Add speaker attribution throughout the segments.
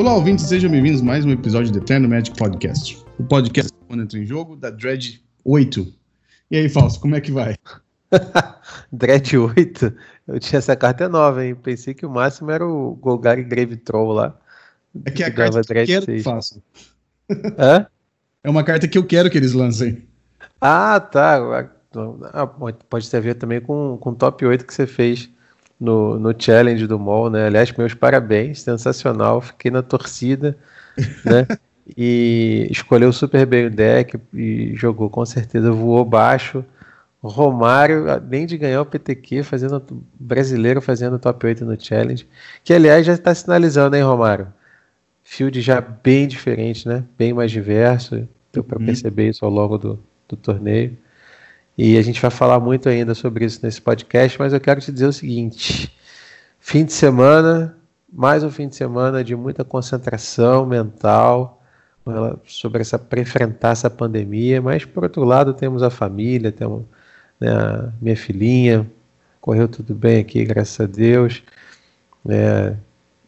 Speaker 1: Olá, ouvintes, sejam bem-vindos a mais um episódio do Eterno Magic Podcast. O podcast quando entra em jogo da Dread 8. E aí, Fausto, como é que vai?
Speaker 2: Dread 8? Eu tinha essa carta nova, hein? Pensei que o máximo era o Golgari Grave Troll lá.
Speaker 1: É que é a carta que eu quero 6. que façam. Hã? É uma carta que eu quero que eles lancem.
Speaker 2: Ah, tá. Ah, pode ter a ver também com, com o top 8 que você fez no, no challenge do MOL, né? Aliás, meus parabéns, sensacional. Fiquei na torcida, né? e escolheu super bem o deck e jogou com certeza, voou baixo. Romário, além de ganhar o PTQ, fazendo brasileiro fazendo top 8 no challenge, que aliás já está sinalizando, hein, Romário? Field já bem diferente, né? Bem mais diverso. Deu para uhum. perceber isso ao longo do, do torneio. E a gente vai falar muito ainda sobre isso nesse podcast, mas eu quero te dizer o seguinte: fim de semana, mais um fim de semana de muita concentração mental sobre essa para enfrentar essa pandemia, mas por outro lado temos a família, temos né, a minha filhinha, correu tudo bem aqui, graças a Deus, né,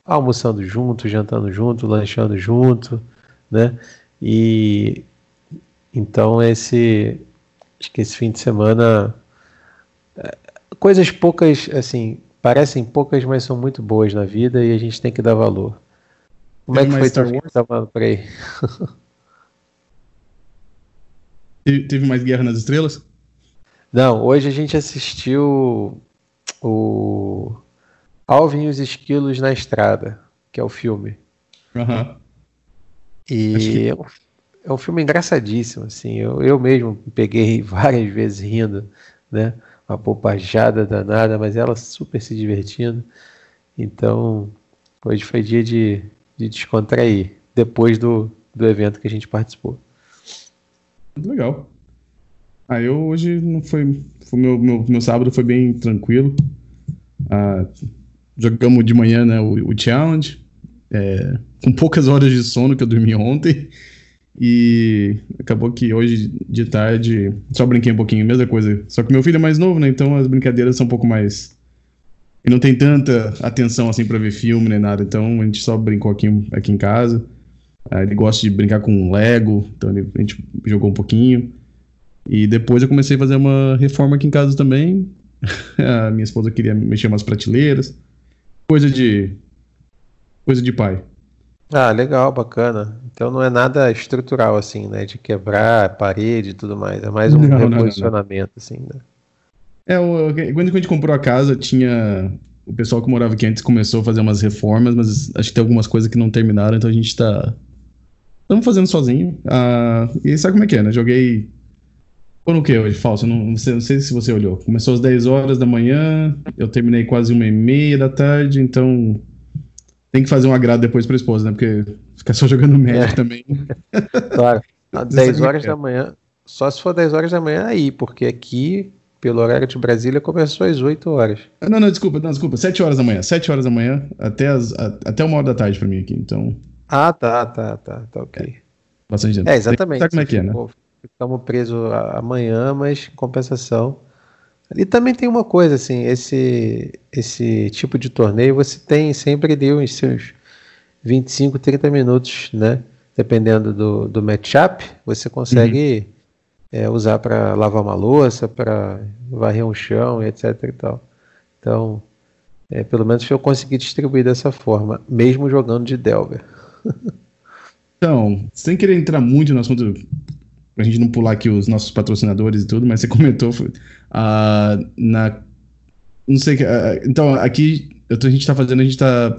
Speaker 2: almoçando junto, jantando junto, lanchando junto, né? E então esse Acho que esse fim de semana. É, coisas poucas, assim, parecem poucas, mas são muito boas na vida e a gente tem que dar valor. Como é que foi Star Wars? Tava por aí?
Speaker 1: Teve mais Guerra nas Estrelas?
Speaker 2: Não, hoje a gente assistiu o Alvin e os Esquilos na Estrada, que é o filme.
Speaker 1: Uhum.
Speaker 2: E que... É um filme engraçadíssimo, assim. Eu, eu mesmo peguei várias vezes rindo, né? Uma bobajada danada, mas ela super se divertindo. Então, hoje foi dia de, de descontrair, depois do, do evento que a gente participou.
Speaker 1: Legal. Ah, eu hoje não foi. foi meu, meu, meu sábado foi bem tranquilo. Ah, jogamos de manhã né, o, o challenge. É, com poucas horas de sono que eu dormi ontem. E acabou que hoje de tarde só brinquei um pouquinho, mesma coisa. Só que meu filho é mais novo, né? Então as brincadeiras são um pouco mais. E não tem tanta atenção assim para ver filme nem nada. Então a gente só brincou aqui, aqui em casa. Ah, ele gosta de brincar com Lego, então ele, a gente jogou um pouquinho. E depois eu comecei a fazer uma reforma aqui em casa também. a minha esposa queria mexer umas prateleiras. Coisa de. Coisa de pai.
Speaker 2: Ah, legal, bacana. Então não é nada estrutural assim, né? De quebrar parede e tudo mais. É mais um não, reposicionamento, não, não. assim, né?
Speaker 1: É, o, quando a gente comprou a casa, tinha. O pessoal que morava aqui antes começou a fazer umas reformas, mas acho que tem algumas coisas que não terminaram, então a gente tá. Estamos fazendo sozinho. Ah, e sabe como é que é, né? Joguei. Quando o que hoje, Falso? Não, não, sei, não sei se você olhou. Começou às 10 horas da manhã, eu terminei quase uma e meia da tarde, então tem que fazer um agrado depois pra esposa, né? Porque ficar só jogando médio é. também.
Speaker 2: Claro. 10 horas da manhã. Só se for 10 horas da manhã aí, porque aqui, pelo horário de Brasília, começou às 8 horas.
Speaker 1: Ah, não, não, desculpa, não, desculpa. 7 horas da manhã. 7 horas da manhã até, as, a, até uma hora da tarde pra mim aqui, então.
Speaker 2: Ah, tá, tá, tá, tá, ok. É,
Speaker 1: bastante gente.
Speaker 2: É, exatamente.
Speaker 1: Sabe como é que é, né?
Speaker 2: Ficamos presos amanhã, mas em compensação e também tem uma coisa, assim, esse, esse tipo de torneio você tem sempre deu uns seus 25, 30 minutos, né? Dependendo do, do matchup, você consegue uhum. é, usar para lavar uma louça, para varrer um chão, etc e tal. Então, é, pelo menos eu consegui distribuir dessa forma, mesmo jogando de Delver.
Speaker 1: então, sem querer entrar muito no assunto pra gente não pular aqui os nossos patrocinadores e tudo, mas você comentou uh, na. Não sei. Uh, então, aqui a gente tá fazendo, a gente tá.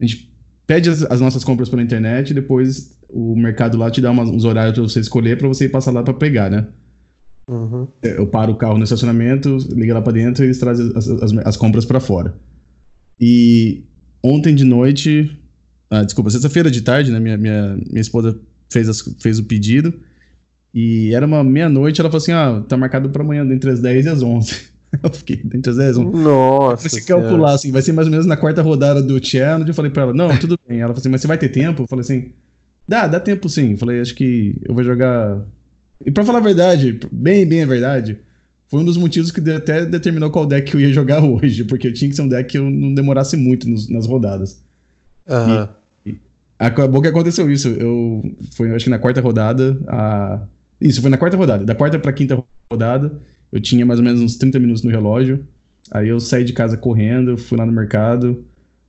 Speaker 1: A gente pede as, as nossas compras pela internet e depois o mercado lá te dá umas, uns horários pra você escolher para você ir passar lá para pegar, né? Uhum. Eu paro o carro no estacionamento, liga lá para dentro e eles trazem as, as, as compras para fora. E ontem de noite. Ah, desculpa, sexta-feira de tarde, né? Minha, minha, minha esposa fez, as, fez o pedido. E era uma meia-noite, ela falou assim: ah, tá marcado pra amanhã, entre as 10 e as 11. Eu fiquei entre as 10 e as 11.
Speaker 2: Nossa.
Speaker 1: Se calcular, assim, vai ser mais ou menos na quarta rodada do Challenge. Eu falei pra ela: não, tudo bem. Ela falou assim: mas você vai ter tempo? Eu falei assim: dá, dá tempo sim. Eu falei: acho que eu vou jogar. E pra falar a verdade, bem, bem a verdade, foi um dos motivos que até determinou qual deck eu ia jogar hoje, porque eu tinha que ser um deck que eu não demorasse muito nos, nas rodadas. E, Acabou que aconteceu isso. Eu foi, acho que na quarta rodada. A... Isso, foi na quarta rodada. Da quarta pra quinta rodada, eu tinha mais ou menos uns 30 minutos no relógio. Aí eu saí de casa correndo, fui lá no mercado.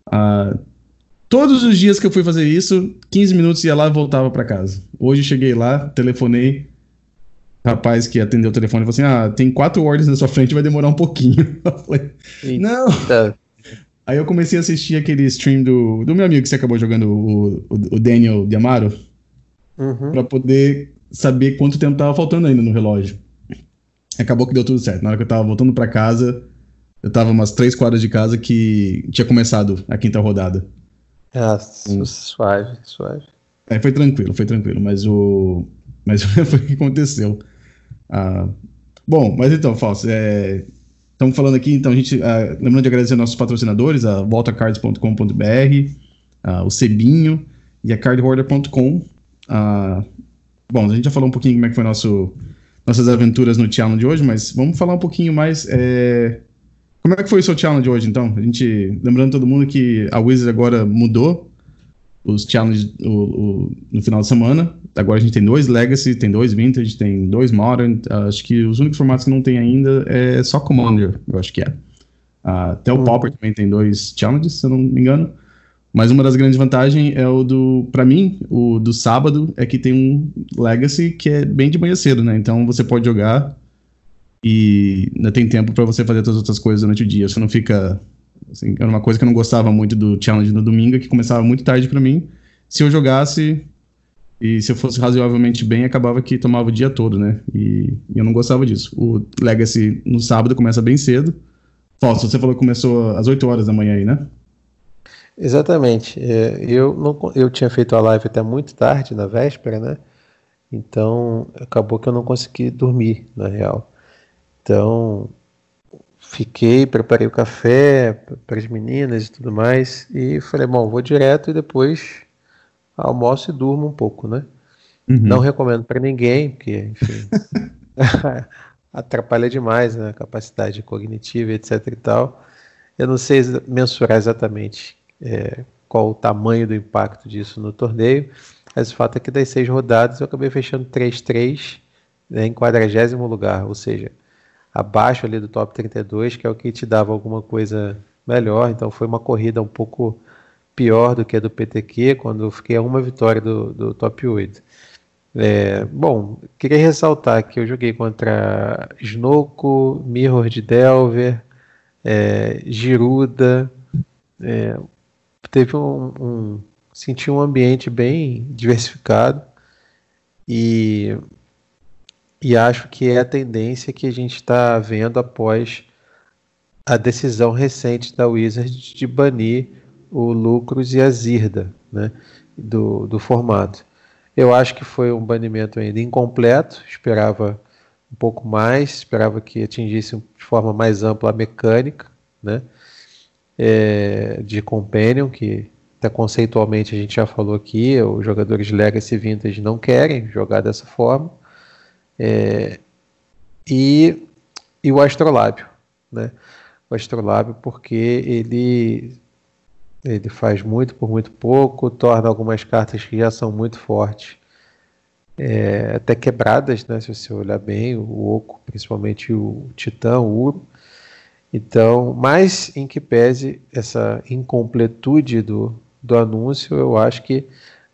Speaker 1: Ah, todos os dias que eu fui fazer isso, 15 minutos ia lá e voltava para casa. Hoje eu cheguei lá, telefonei. Rapaz que atendeu o telefone falou assim: Ah, tem quatro ordens na sua frente, vai demorar um pouquinho. Eu falei, não. Aí eu comecei a assistir aquele stream do, do meu amigo que você acabou jogando, o, o, o Daniel Diamaro, uhum. para poder saber quanto tempo tava faltando ainda no relógio. Acabou que deu tudo certo. Na hora que eu tava voltando para casa, eu tava umas três quadras de casa que tinha começado a quinta rodada.
Speaker 2: Ah, hum. suave, suave.
Speaker 1: É, foi tranquilo, foi tranquilo, mas o. Mas foi o que aconteceu. Ah, bom, mas então, Fausto, é... estamos falando aqui, então a gente. Ah, lembrando de agradecer nossos patrocinadores, a voltacards.com.br, ah, o Cebinho e a cardholder.com. Ah, bom, a gente já falou um pouquinho como é que foi nosso, nossas aventuras no challenge de hoje, mas vamos falar um pouquinho mais. É como é que foi o seu challenge hoje, então? A gente, lembrando todo mundo que a Wizard agora mudou os challenges no final de semana. Agora a gente tem dois Legacy, tem dois Vintage, tem dois Modern. Acho que os únicos formatos que não tem ainda é só Commander, eu acho que é. Uh, até o uhum. Pauper também tem dois challenges, se eu não me engano. Mas uma das grandes vantagens é o do, para mim, o do sábado é que tem um Legacy que é bem de manhã cedo, né? Então você pode jogar e ainda tem tempo para você fazer todas as outras coisas durante o dia. Você não fica. Assim, era uma coisa que eu não gostava muito do challenge no domingo, que começava muito tarde para mim. Se eu jogasse e se eu fosse razoavelmente bem, acabava que tomava o dia todo, né? E, e eu não gostava disso. O Legacy no sábado começa bem cedo. Fausto, você falou que começou às 8 horas da manhã aí, né?
Speaker 2: Exatamente. É, eu, não, eu tinha feito a live até muito tarde, na véspera, né? Então acabou que eu não consegui dormir, na real. Então, fiquei, preparei o café para as meninas e tudo mais, e falei, bom, vou direto e depois almoço e durmo um pouco, né? Uhum. Não recomendo para ninguém, porque, enfim, atrapalha demais né, a capacidade cognitiva, etc e tal. Eu não sei mensurar exatamente é, qual o tamanho do impacto disso no torneio, mas o fato é que das seis rodadas eu acabei fechando 3-3 né, em quadragésimo lugar, ou seja, abaixo ali do top 32, que é o que te dava alguma coisa melhor. Então foi uma corrida um pouco pior do que a do PTQ, quando eu fiquei a uma vitória do, do top 8. É, bom, queria ressaltar que eu joguei contra Snoko, Mirror de Delver, é, Giruda. É, teve um, um. Senti um ambiente bem diversificado. E e acho que é a tendência que a gente está vendo após a decisão recente da Wizard de banir o Lucros e a Zirda né, do, do formato. Eu acho que foi um banimento ainda incompleto, esperava um pouco mais, esperava que atingisse de forma mais ampla a mecânica né, é, de Companion, que até conceitualmente a gente já falou aqui, os jogadores Legacy Vintage não querem jogar dessa forma. É, e, e o astrolábio, né? O astrolábio porque ele ele faz muito por muito pouco, torna algumas cartas que já são muito fortes é, até quebradas, né? Se você olhar bem, o oco, principalmente o titã, o uro. Então, mais em que pese essa incompletude do, do anúncio, eu acho que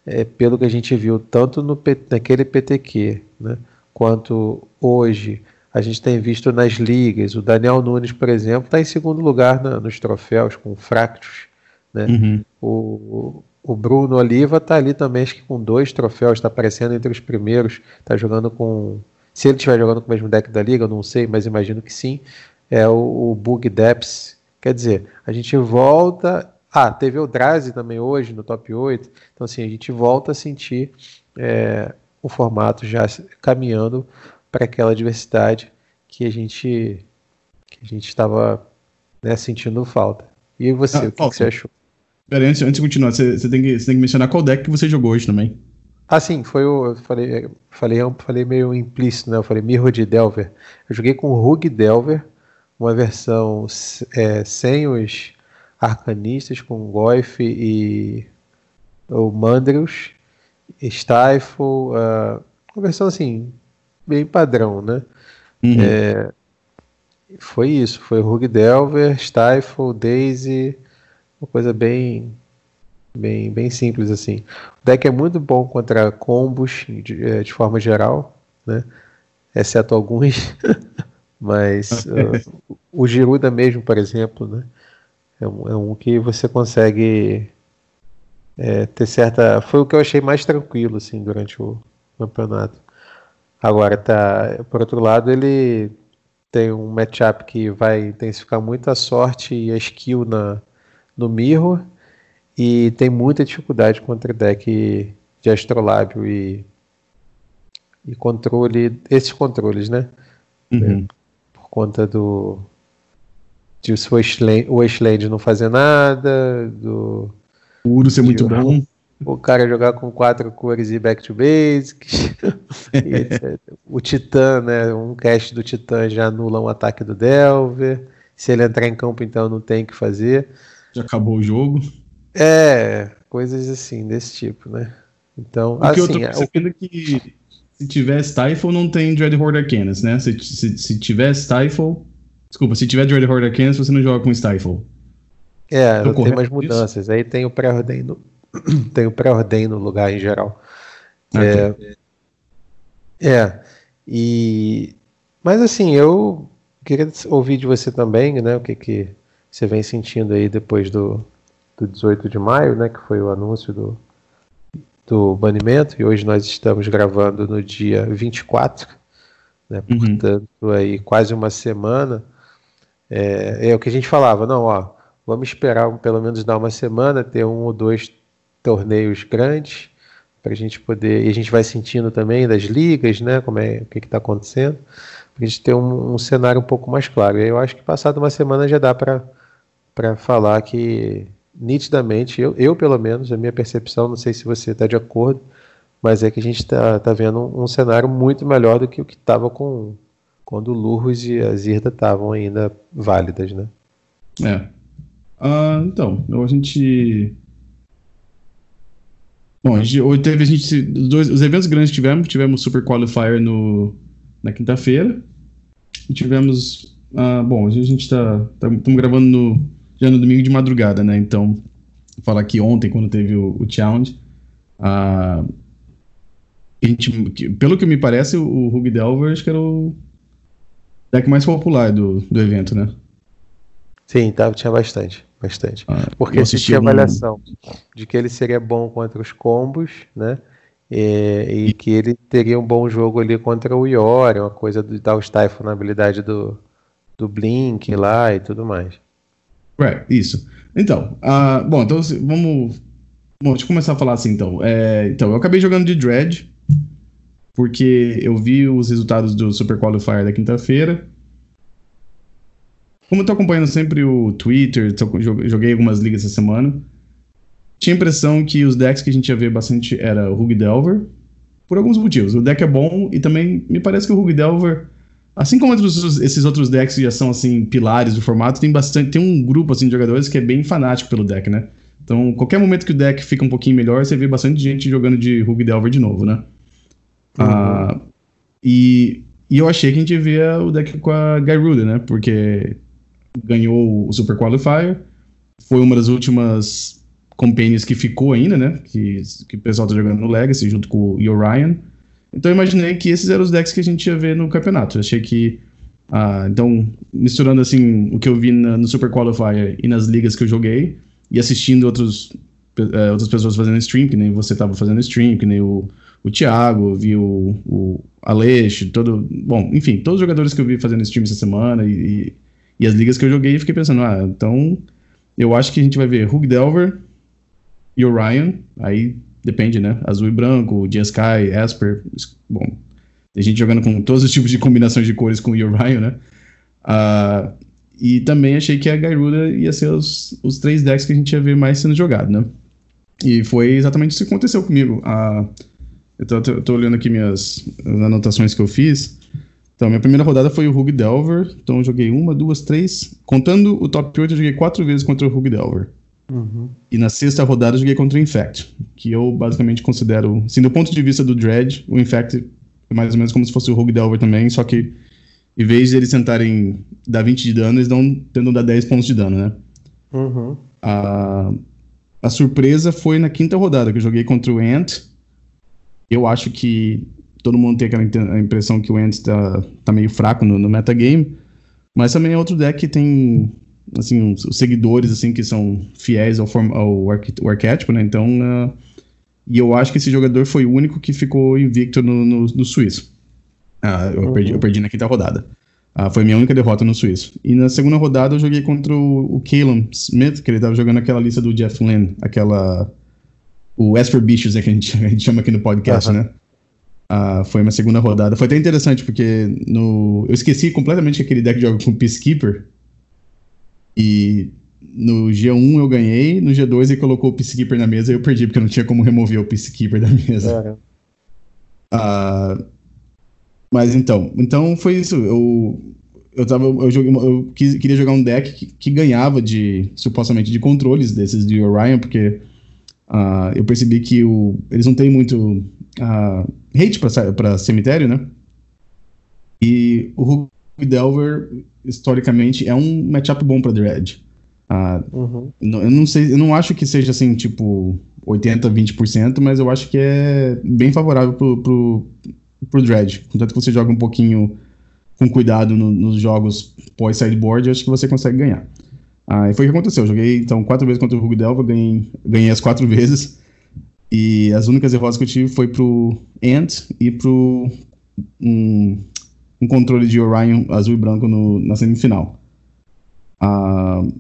Speaker 2: é, pelo que a gente viu tanto no, naquele PTQ, né? quanto hoje a gente tem visto nas ligas. O Daniel Nunes, por exemplo, está em segundo lugar na, nos troféus com Fractus. Né? Uhum. O, o Bruno Oliva está ali também, acho que com dois troféus, está aparecendo entre os primeiros. Está jogando com. Se ele estiver jogando com o mesmo deck da liga, eu não sei, mas imagino que sim. É o, o Bug Depths. Quer dizer, a gente volta. Ah, teve o Drazi também hoje no top 8. Então, assim, a gente volta a sentir é, o formato já caminhando para aquela diversidade que a gente que a gente estava né, sentindo falta. E você, ah, o que, que, você achou?
Speaker 1: Pera, antes, antes de continuar, você, você, tem que, você tem que mencionar qual deck que você jogou hoje também.
Speaker 2: Ah, sim, foi o. Eu falei, falei, falei meio implícito, né? Eu falei Mirror de Delver. Eu joguei com Rug Delver, uma versão é, sem os arcanistas, com Goif e o Mandrews, Stifle, uh, uma versão assim, bem padrão, né? Uhum. É, foi isso, foi Rug Delver, Stifle, Daisy, uma coisa bem bem bem simples assim. O deck é muito bom contra combos de, é, de forma geral, né? Exceto alguns, mas uh, o Giruda mesmo, por exemplo, né? É um, é um que você consegue é, ter certa. Foi o que eu achei mais tranquilo assim durante o campeonato. Agora tá, por outro lado, ele tem um matchup que vai intensificar muito a sorte e a skill na, no Mirror e tem muita dificuldade contra deck de Astrolábio e, e controle, esses controles, né? Uhum. Conta do de o Wasteland não fazer nada, do
Speaker 1: o Uro ser muito bom.
Speaker 2: O cara jogar com quatro cores e back to basics. o Titã, né? Um cast do Titã já anula um ataque do Delver. Se ele entrar em campo, então não tem o que fazer.
Speaker 1: Já acabou o jogo.
Speaker 2: É, coisas assim, desse tipo, né? Então,
Speaker 1: o assim, que eu tô percebendo é que se tiver Stifle, não tem Dreadhorde Arcanas, né? Se, se, se tiver Stifle. Desculpa, se tiver Dreadhorde Arcanas, você não joga com Stifle.
Speaker 2: É, não tem mais mudanças. Isso? Aí tem o pré-ordem no, tem o pré-ordem no lugar em geral. Ah, é, é, e mas assim, eu queria ouvir de você também, né, o que que você vem sentindo aí depois do, do 18 de maio, né, que foi o anúncio do, do banimento, e hoje nós estamos gravando no dia 24, né, uhum. portanto aí quase uma semana, é, é o que a gente falava, não, ó, Vamos esperar pelo menos dar uma semana, ter um ou dois torneios grandes para a gente poder. E a gente vai sentindo também das ligas, né? Como é o que está acontecendo, para a gente ter um, um, cenário um pouco mais claro. Eu acho que passado uma semana já dá para falar que nitidamente, eu, eu pelo menos, a minha percepção, não sei se você está de acordo, mas é que a gente está tá vendo um, um, cenário muito melhor do que o que estava com quando o Lurros e a Zirda estavam ainda válidas, né?
Speaker 1: É, ah, então, a gente. Bom, hoje teve a gente. Dois, os eventos grandes que tivemos, tivemos Super Qualifier no, na quinta-feira. E tivemos. Ah, bom, a gente está Estamos tá, gravando no, no domingo de madrugada, né? Então, falar que ontem, quando teve o, o challenge, a, a gente, pelo que me parece, o, Ruby Delver acho que era o deck mais popular do, do evento, né?
Speaker 2: Sim, tava, tinha bastante, bastante. Ah, Porque existia avaliação de que ele seria bom contra os combos, né? E, e, que ele teria um bom jogo ali contra o Iori, uma coisa de dar o Stifle na habilidade do, do Blink lá e tudo mais.
Speaker 1: Right, isso. Então, uh, bom, então vamos. Bom, deixa eu começar a falar assim então. É, então, eu acabei jogando de Dread, porque eu vi os resultados do Super Qualifier da quinta-feira. Como eu tô acompanhando sempre o Twitter, joguei algumas ligas essa semana, tinha a impressão que os decks que a gente ia ver bastante era o Rug Delver, por alguns motivos. O deck é bom e também me parece que o Rug Delver, assim como outros, esses outros decks que já são assim pilares do formato, tem bastante, tem um grupo assim de jogadores que é bem fanático pelo deck, né? Então, qualquer momento que o deck fica um pouquinho melhor, você vê bastante gente jogando de Rug Delver de novo, né? Uhum. Ah, e, e eu achei que a gente via o deck com a Gyruda, né? Porque ganhou o Super Qualifier. Foi uma das últimas companions que ficou ainda, né? Que, que o pessoal tá jogando no Legacy junto com o Orion. Então eu imaginei que esses eram os decks que a gente ia ver no campeonato. Eu achei que. Ah, então, misturando assim o que eu vi na, no Super Qualifier e nas ligas que eu joguei, e assistindo outros, uh, outras pessoas fazendo stream, que nem você estava fazendo stream, que nem o, o Thiago, vi o, o Aleixo, todo. Bom, enfim, todos os jogadores que eu vi fazendo stream essa semana e, e as ligas que eu joguei, fiquei pensando, ah, então eu acho que a gente vai ver Hug Delver e Orion, aí depende, né? Azul e branco, Sky, Asper, bom, tem gente jogando com todos os tipos de combinações de cores com o Orion, né? Uh, e também achei que a Gyruda ia ser os, os três decks que a gente ia ver mais sendo jogado, né? E foi exatamente isso que aconteceu comigo. Uh, eu tô, tô, tô olhando aqui minhas anotações que eu fiz. Então, minha primeira rodada foi o Rug Delver. Então, eu joguei uma, duas, três. Contando o top 8, eu joguei quatro vezes contra o Rug Delver. Uhum. E na sexta rodada eu joguei contra o Infect, que eu basicamente considero, assim, do ponto de vista do Dread, o Infect é mais ou menos como se fosse o Rogue Delver também, só que em vez de eles tentarem dar 20 de dano, eles dão, tentam dar 10 pontos de dano, né?
Speaker 2: Uhum.
Speaker 1: A, a surpresa foi na quinta rodada, que eu joguei contra o Ant. Eu acho que todo mundo tem aquela impressão que o Ant tá, tá meio fraco no, no metagame, mas também é outro deck que tem assim, os seguidores assim que são fiéis ao, form, ao, arqu arquétipo, né? Então, uh, e eu acho que esse jogador foi o único que ficou invicto no, no, no suíço. Uh, eu, uhum. perdi, eu perdi na quinta rodada. Uh, foi minha única derrota no suíço. E na segunda rodada eu joguei contra o, o Caleb Smith, que ele tava jogando aquela lista do Jeff Lynn, aquela. O Esper Bichos, é que a gente, a gente chama aqui no podcast, uhum. né? Uh, foi uma segunda rodada. Foi até interessante, porque no, eu esqueci completamente que aquele deck joga com Peacekeeper. E no G1 eu ganhei, no G2 ele colocou o Peacekeeper na mesa e eu perdi, porque eu não tinha como remover o Peacekeeper da mesa. Uh, mas então, então foi isso. Eu, eu, tava, eu, joguei, eu quis, queria jogar um deck que, que, ganhava de, supostamente, de controles desses de Orion, porque uh, eu percebi que o, eles não têm muito uh, hate para cemitério, né? E o Hulk Delver historicamente, é um matchup bom para Dread. Uh, uhum. Eu não sei, eu não acho que seja assim, tipo, 80, 20%, mas eu acho que é bem favorável pro, pro, pro Dread. Contanto que você joga um pouquinho com cuidado no, nos jogos pós-sideboard, eu acho que você consegue ganhar. Ah, e foi o que aconteceu. Eu joguei então quatro vezes contra o Hugo Delva, ganhei, ganhei as quatro vezes. E as únicas derrotas que eu tive foi pro Ant e pro um, um controle de Orion azul e branco no, na semifinal. Uh,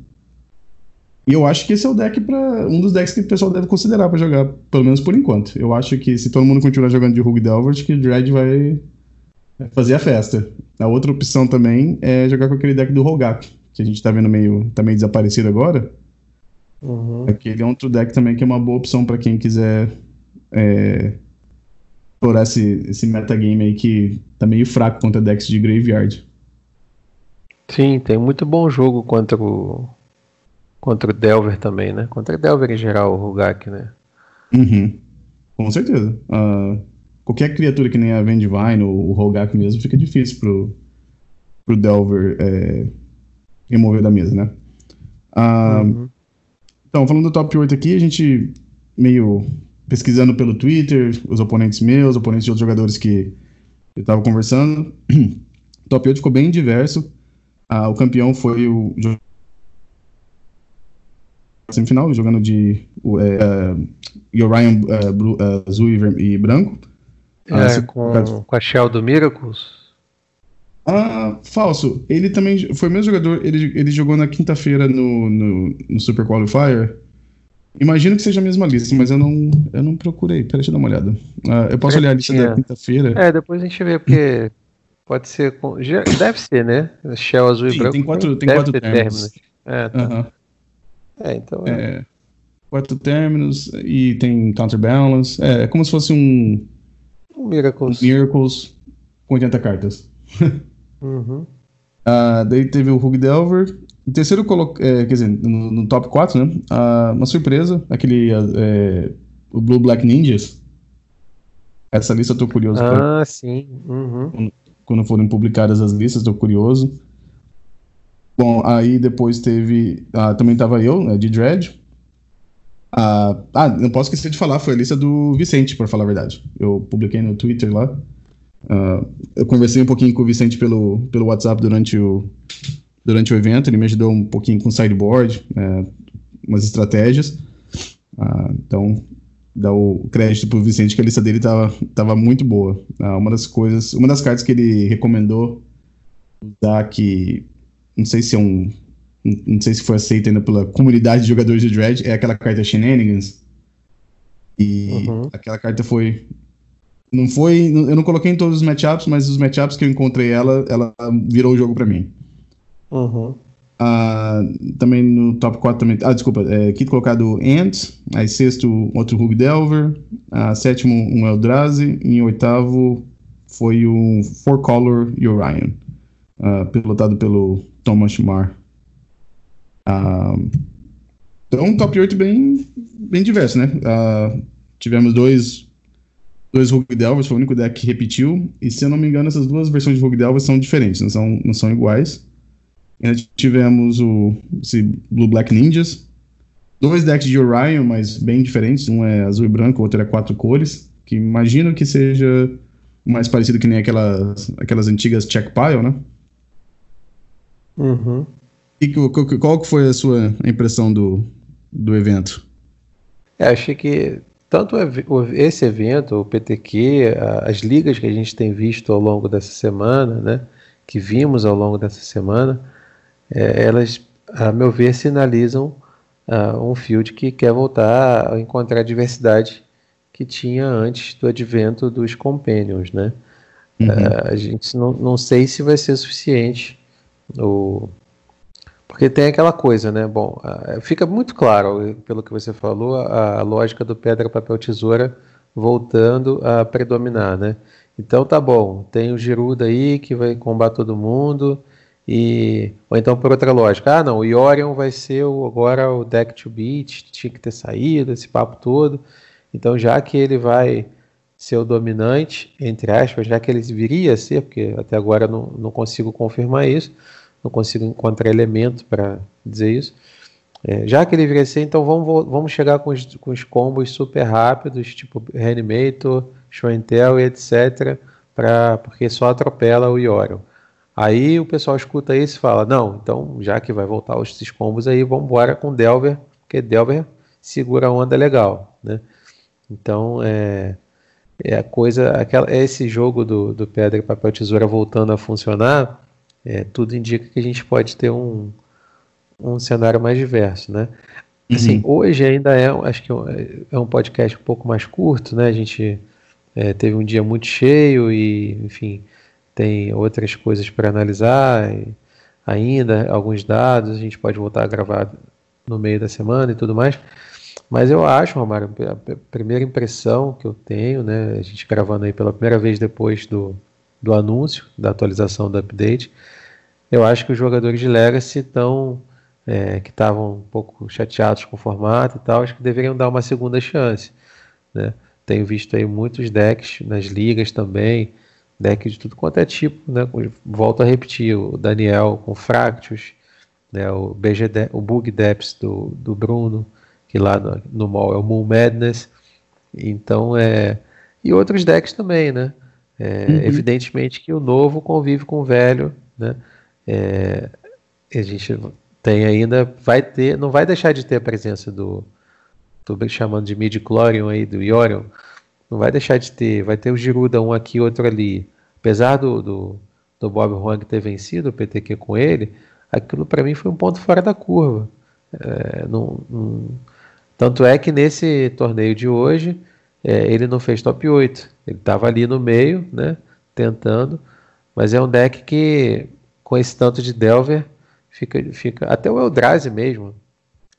Speaker 1: e eu acho que esse é o deck para um dos decks que o pessoal deve considerar para jogar, pelo menos por enquanto. Eu acho que se todo mundo continuar jogando de Rogue Delver, que o Dread vai fazer a festa. A outra opção também é jogar com aquele deck do Rogak, que a gente tá vendo meio, tá meio desaparecido agora. Uhum. Aquele é outro deck também que é uma boa opção para quem quiser é, explorar esse, esse metagame aí que tá meio fraco contra decks de Graveyard.
Speaker 2: Sim, tem muito bom jogo contra o contra o Delver também, né? Contra o Delver em geral, o Rugak, né?
Speaker 1: Uhum. Com certeza. Uh, qualquer criatura que nem a Vendivine ou o Rogak mesmo fica difícil pro, pro Delver é, remover da mesa, né? Uh, uhum. Então, falando do top 8 aqui, a gente meio pesquisando pelo Twitter, os oponentes meus, os oponentes de outros jogadores que eu estava conversando. O top 8 ficou bem diverso. Ah, o campeão foi o semifinal, jogando de é, Orion é, Blue, é, azul e, e branco.
Speaker 2: Ah, é, com, com a Shell do Miracles?
Speaker 1: Ah, falso. Ele também foi o mesmo jogador. Ele, ele jogou na quinta-feira no, no, no Super Qualifier. Imagino que seja a mesma lista, mas eu não, eu não procurei. Peraí, deixa eu dar uma olhada. Uh, eu posso olhar a lista da quinta-feira.
Speaker 2: É, depois a gente vê, porque pode ser. Com, deve ser, né? Shell azul Sim, e branco.
Speaker 1: Tem quatro, tem quatro términos.
Speaker 2: É, tá. Uhum. é, então. É.
Speaker 1: é. Quatro términos e tem counterbalance. É, é como se fosse um.
Speaker 2: Um Miracles.
Speaker 1: Um Miracles com 80 cartas.
Speaker 2: uhum.
Speaker 1: Uh, daí teve o Hug Delver, terceiro, é, quer dizer, no, no, top 4, né? Ah, uma surpresa, aquele. É, o Blue Black Ninjas. Essa lista eu tô curioso.
Speaker 2: Ah, pra, sim. Uhum.
Speaker 1: Quando, quando, forem publicadas as listas, tô curioso. Bom, aí depois teve. Ah, também tava eu, né, de Dread. Ah, ah, não posso esquecer de falar, foi a lista do Vicente, para falar a verdade. Eu publiquei no Twitter lá. Uh, eu conversei um pouquinho com o Vicente pelo, pelo WhatsApp durante o, durante o evento, ele me ajudou um pouquinho com sideboard, é, umas estratégias. Ah, então, dá o crédito pro Vicente que a lista dele tava, tava muito boa. Ah, uma das coisas, uma das cartas que ele recomendou usar que não sei se é um não sei se foi aceita ainda pela comunidade de jogadores de Dread, é aquela carta Shenanigans. E uhum. aquela carta foi não foi, eu não coloquei em todos os matchups, mas os matchups que eu encontrei ela, ela virou o jogo para mim.
Speaker 2: Uhum.
Speaker 1: Uh, também no top 4 também. Ah, desculpa, é, quinto colocado Ant, aí sexto outro Hug Delver, uh, sétimo um Eldrazi, em oitavo foi o Four Color Orion, uh, pilotado pelo Thomas Mar. Uh, Então, um top 8 bem, bem diverso, né? Tivemos dois, dois Rogue Delvers, foi o único deck que repetiu. E se eu não me engano, essas duas versões de Rogue Delvers são diferentes, não são, não são iguais. E tivemos o esse Blue Black Ninjas. Dois decks de Orion, mas bem diferentes. Um é azul e branco, o outro é quatro cores. Que imagino que seja mais parecido que nem aquelas, aquelas antigas check pile, né?
Speaker 2: Uhum.
Speaker 1: E qual, que foi a sua impressão do, do evento?
Speaker 2: É, achei que tanto esse evento, o PTQ, as ligas que a gente tem visto ao longo dessa semana, né, que vimos ao longo dessa semana, é, elas, a meu ver, sinalizam uh, um field que quer voltar a encontrar a diversidade que tinha antes do advento dos Companions, né? Uhum. Uh, a gente não, não sei se vai ser suficiente o porque tem aquela coisa, né? Bom, uh, fica muito claro, pelo que você falou, a, a, lógica do pedra, papel, tesoura voltando a predominar, né? Então tá bom, tem o Giruda aí que vai combater todo mundo, e ou então por outra lógica, ah não, o Yorion vai ser o, agora o deck to beat, tinha que ter saído esse papo todo. Então, já que ele vai ser o dominante, entre aspas, já que ele viria a ser, porque até agora não, não consigo confirmar isso, não consigo encontrar elemento para dizer isso. É, já que ele viria a ser, então vamos, vamos chegar com os, com os combos super rápidos, tipo Reanimator, Show and Tell e etc., pra, porque só atropela o Yorion. Aí o pessoal escuta isso e fala: não, então já que vai voltar esses combos aí, vamos embora com Delver, porque Delver segura a onda legal, né? Então, é, é a coisa, aquela, é esse jogo do, do pedra, papel, tesoura voltando a funcionar, é, tudo indica que a gente pode ter um, um cenário mais diverso, né? Assim, uhum. hoje ainda é, acho que é, é um podcast um pouco mais curto, né? A gente é, teve um dia muito cheio e, enfim, tem outras coisas para analisar ainda, alguns dados, a gente pode voltar a gravar no meio da semana e tudo mais. Mas eu acho, Romário, a primeira impressão que eu tenho, né, a gente gravando aí pela primeira vez depois do, do anúncio, da atualização do update, eu acho que os jogadores de Legacy estão, é, que estavam um pouco chateados com o formato e tal, acho que deveriam dar uma segunda chance, né. Tenho visto aí muitos decks nas ligas também, decks de tudo quanto é tipo, né, volto a repetir, o Daniel com Fractus, né, o, BG, o Bug Depths do, do Bruno, que lá no, no mall é o Moon Madness. Então é. E outros decks também, né? É, uhum. Evidentemente que o novo convive com o velho, né? É, a gente tem ainda, vai ter, não vai deixar de ter a presença do, tô chamando de mid chlorium aí, do Yorion, não vai deixar de ter, vai ter o Giruda um aqui, outro ali. Apesar do, do, do Bob Huang ter vencido o PTQ com ele, aquilo para mim foi um ponto fora da curva. É, não, não, tanto é que nesse torneio de hoje é, ele não fez top 8. Ele estava ali no meio, né? Tentando. Mas é um deck que, com esse tanto de Delver, fica. fica até o Eldrazi mesmo.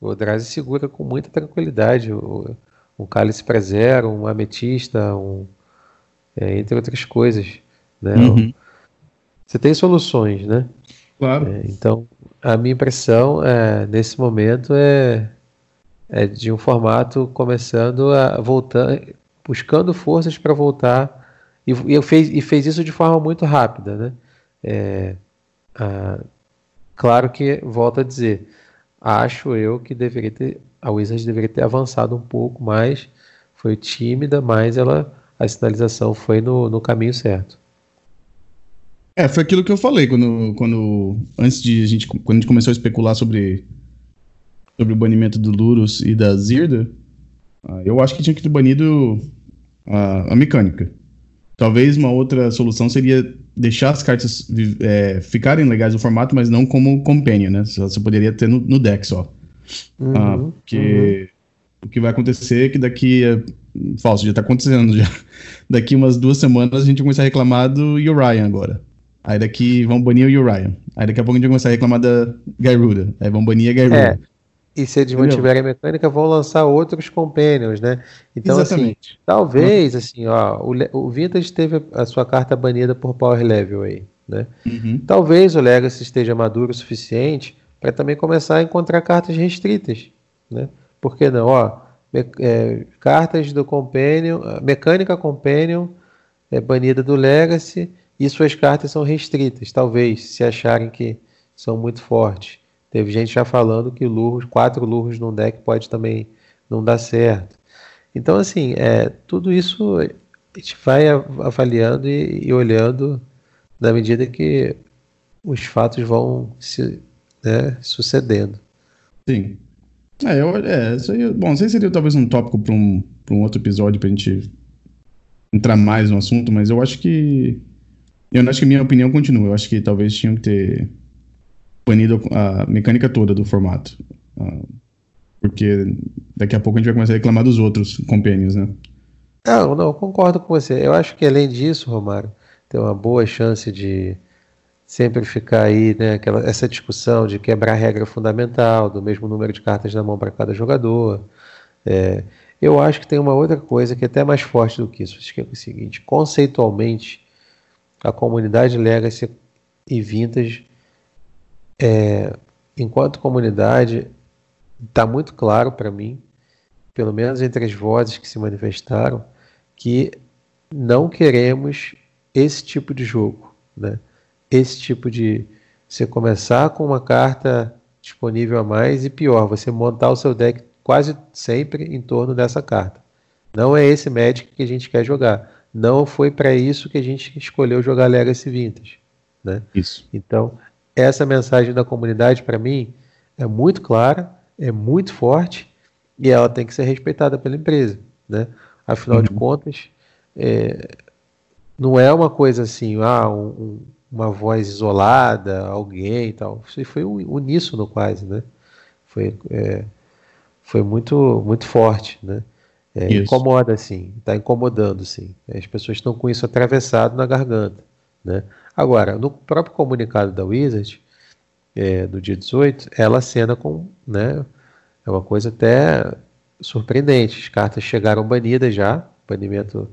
Speaker 2: O Eldrazi segura com muita tranquilidade. O, um Cálice para Zero, um Ametista, um, é, entre outras coisas. Né? Uhum. Você tem soluções, né?
Speaker 1: Claro.
Speaker 2: É, então, a minha impressão é, nesse momento é é, de um formato começando a voltar, buscando forças para voltar e, e, fez, e fez isso de forma muito rápida, né? É, a, claro que volto a dizer, acho eu que deveria ter a Wizards deveria ter avançado um pouco mais, foi tímida, mas ela a sinalização foi no, no caminho certo.
Speaker 1: É, foi aquilo que eu falei quando, quando antes de a gente quando a gente começou a especular sobre sobre o banimento do Lurus e da Zirda, uh, eu acho que tinha que ter banido a, a mecânica. Talvez uma outra solução seria deixar as cartas é, ficarem legais no formato, mas não como companion, né? Você poderia ter no, no deck só. Uhum, ah, porque uhum. o que vai acontecer é que daqui. A, falso, já tá acontecendo já. Daqui umas duas semanas a gente vai começar a reclamar do Uriah agora. Aí daqui vão banir o Uriah. Aí daqui a pouco a gente vai começar a reclamar da Gyruda. Aí vão banir a Gyruda. É.
Speaker 2: E se eles mantiverem a mecânica, vão lançar outros companions, né? Então, assim, Exatamente. assim, talvez, uhum. assim, ó, o, o Vintage teve a sua carta banida por Power Level aí, né? Uhum. Talvez o Legacy esteja maduro o suficiente para também começar a encontrar cartas restritas, né? Por que não? Ó, é, cartas do Companion, mecânica Companion é banida do Legacy e suas cartas são restritas, talvez, se acharem que são muito fortes. Teve gente já falando que lurros, quatro lurros num deck pode também não dar certo. Então, assim, é, tudo isso a gente vai avaliando e, e olhando na medida que os fatos vão se né, sucedendo.
Speaker 1: Sim. É, eu, é, isso aí, bom, não sei se seria talvez um tópico para um, um outro episódio para a gente entrar mais no assunto, mas eu acho que. Eu acho que minha opinião continua. Eu acho que talvez tinham que ter banido a mecânica toda do formato. Uh, porque daqui a pouco a gente vai começar a reclamar dos outros companions, né?
Speaker 2: Não, não, concordo com você. Eu acho que além disso, Romário, tem uma boa chance de sempre ficar aí, né, aquela, essa discussão de quebrar a regra fundamental, do mesmo número de cartas na mão para cada jogador. É, eu acho que tem uma outra coisa que é até mais forte do que isso, que é o seguinte, conceitualmente, a comunidade Legacy e Vintage, é, enquanto comunidade, está muito claro para mim, pelo menos entre as vozes que se manifestaram, que não queremos esse tipo de jogo, né? Esse tipo de. Você começar com uma carta disponível a mais e pior, você montar o seu deck quase sempre em torno dessa carta. Não é esse Magic que a gente quer jogar. Não foi para isso que a gente escolheu jogar Legacy Vintage. Né?
Speaker 1: Isso.
Speaker 2: Então, essa mensagem da comunidade, para mim, é muito clara, é muito forte e ela tem que ser respeitada pela empresa. Né? Afinal uhum. de contas, é, não é uma coisa assim, ah, um, uma voz isolada, alguém e tal. Isso foi uníssono quase, né? Foi, é, foi muito, muito forte, né? É, incomoda, sim, está incomodando, sim. As pessoas estão com isso atravessado na garganta, né? Agora, no próprio comunicado da Wizard, é, do dia 18, ela acena com, né? É uma coisa até surpreendente. As cartas chegaram banidas já, banimento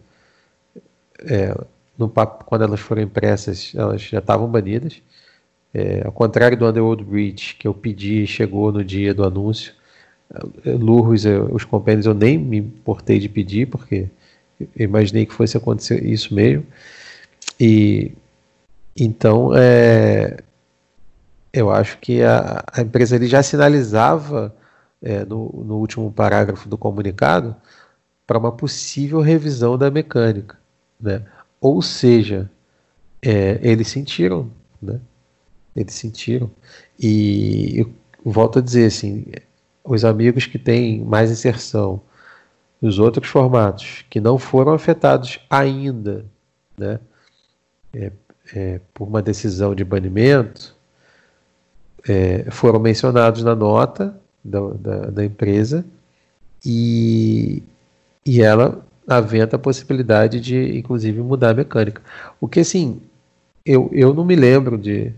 Speaker 2: é, no quando elas foram impressas, elas já estavam banidas. É, ao contrário do Underworld Breach, que eu pedi e chegou no dia do anúncio, é, Lurros, os compêndios eu nem me importei de pedir, porque eu imaginei que fosse acontecer isso mesmo. E então é, eu acho que a, a empresa ali já sinalizava é, no, no último parágrafo do comunicado para uma possível revisão da mecânica. Né? Ou seja, é, eles sentiram, né? Eles sentiram. E eu volto a dizer assim, os amigos que têm mais inserção nos outros formatos que não foram afetados ainda, né? É, é, por uma decisão de banimento, é, foram mencionados na nota da, da, da empresa e, e ela havendo a possibilidade de, inclusive, mudar a mecânica. O que, assim, eu, eu não me lembro de,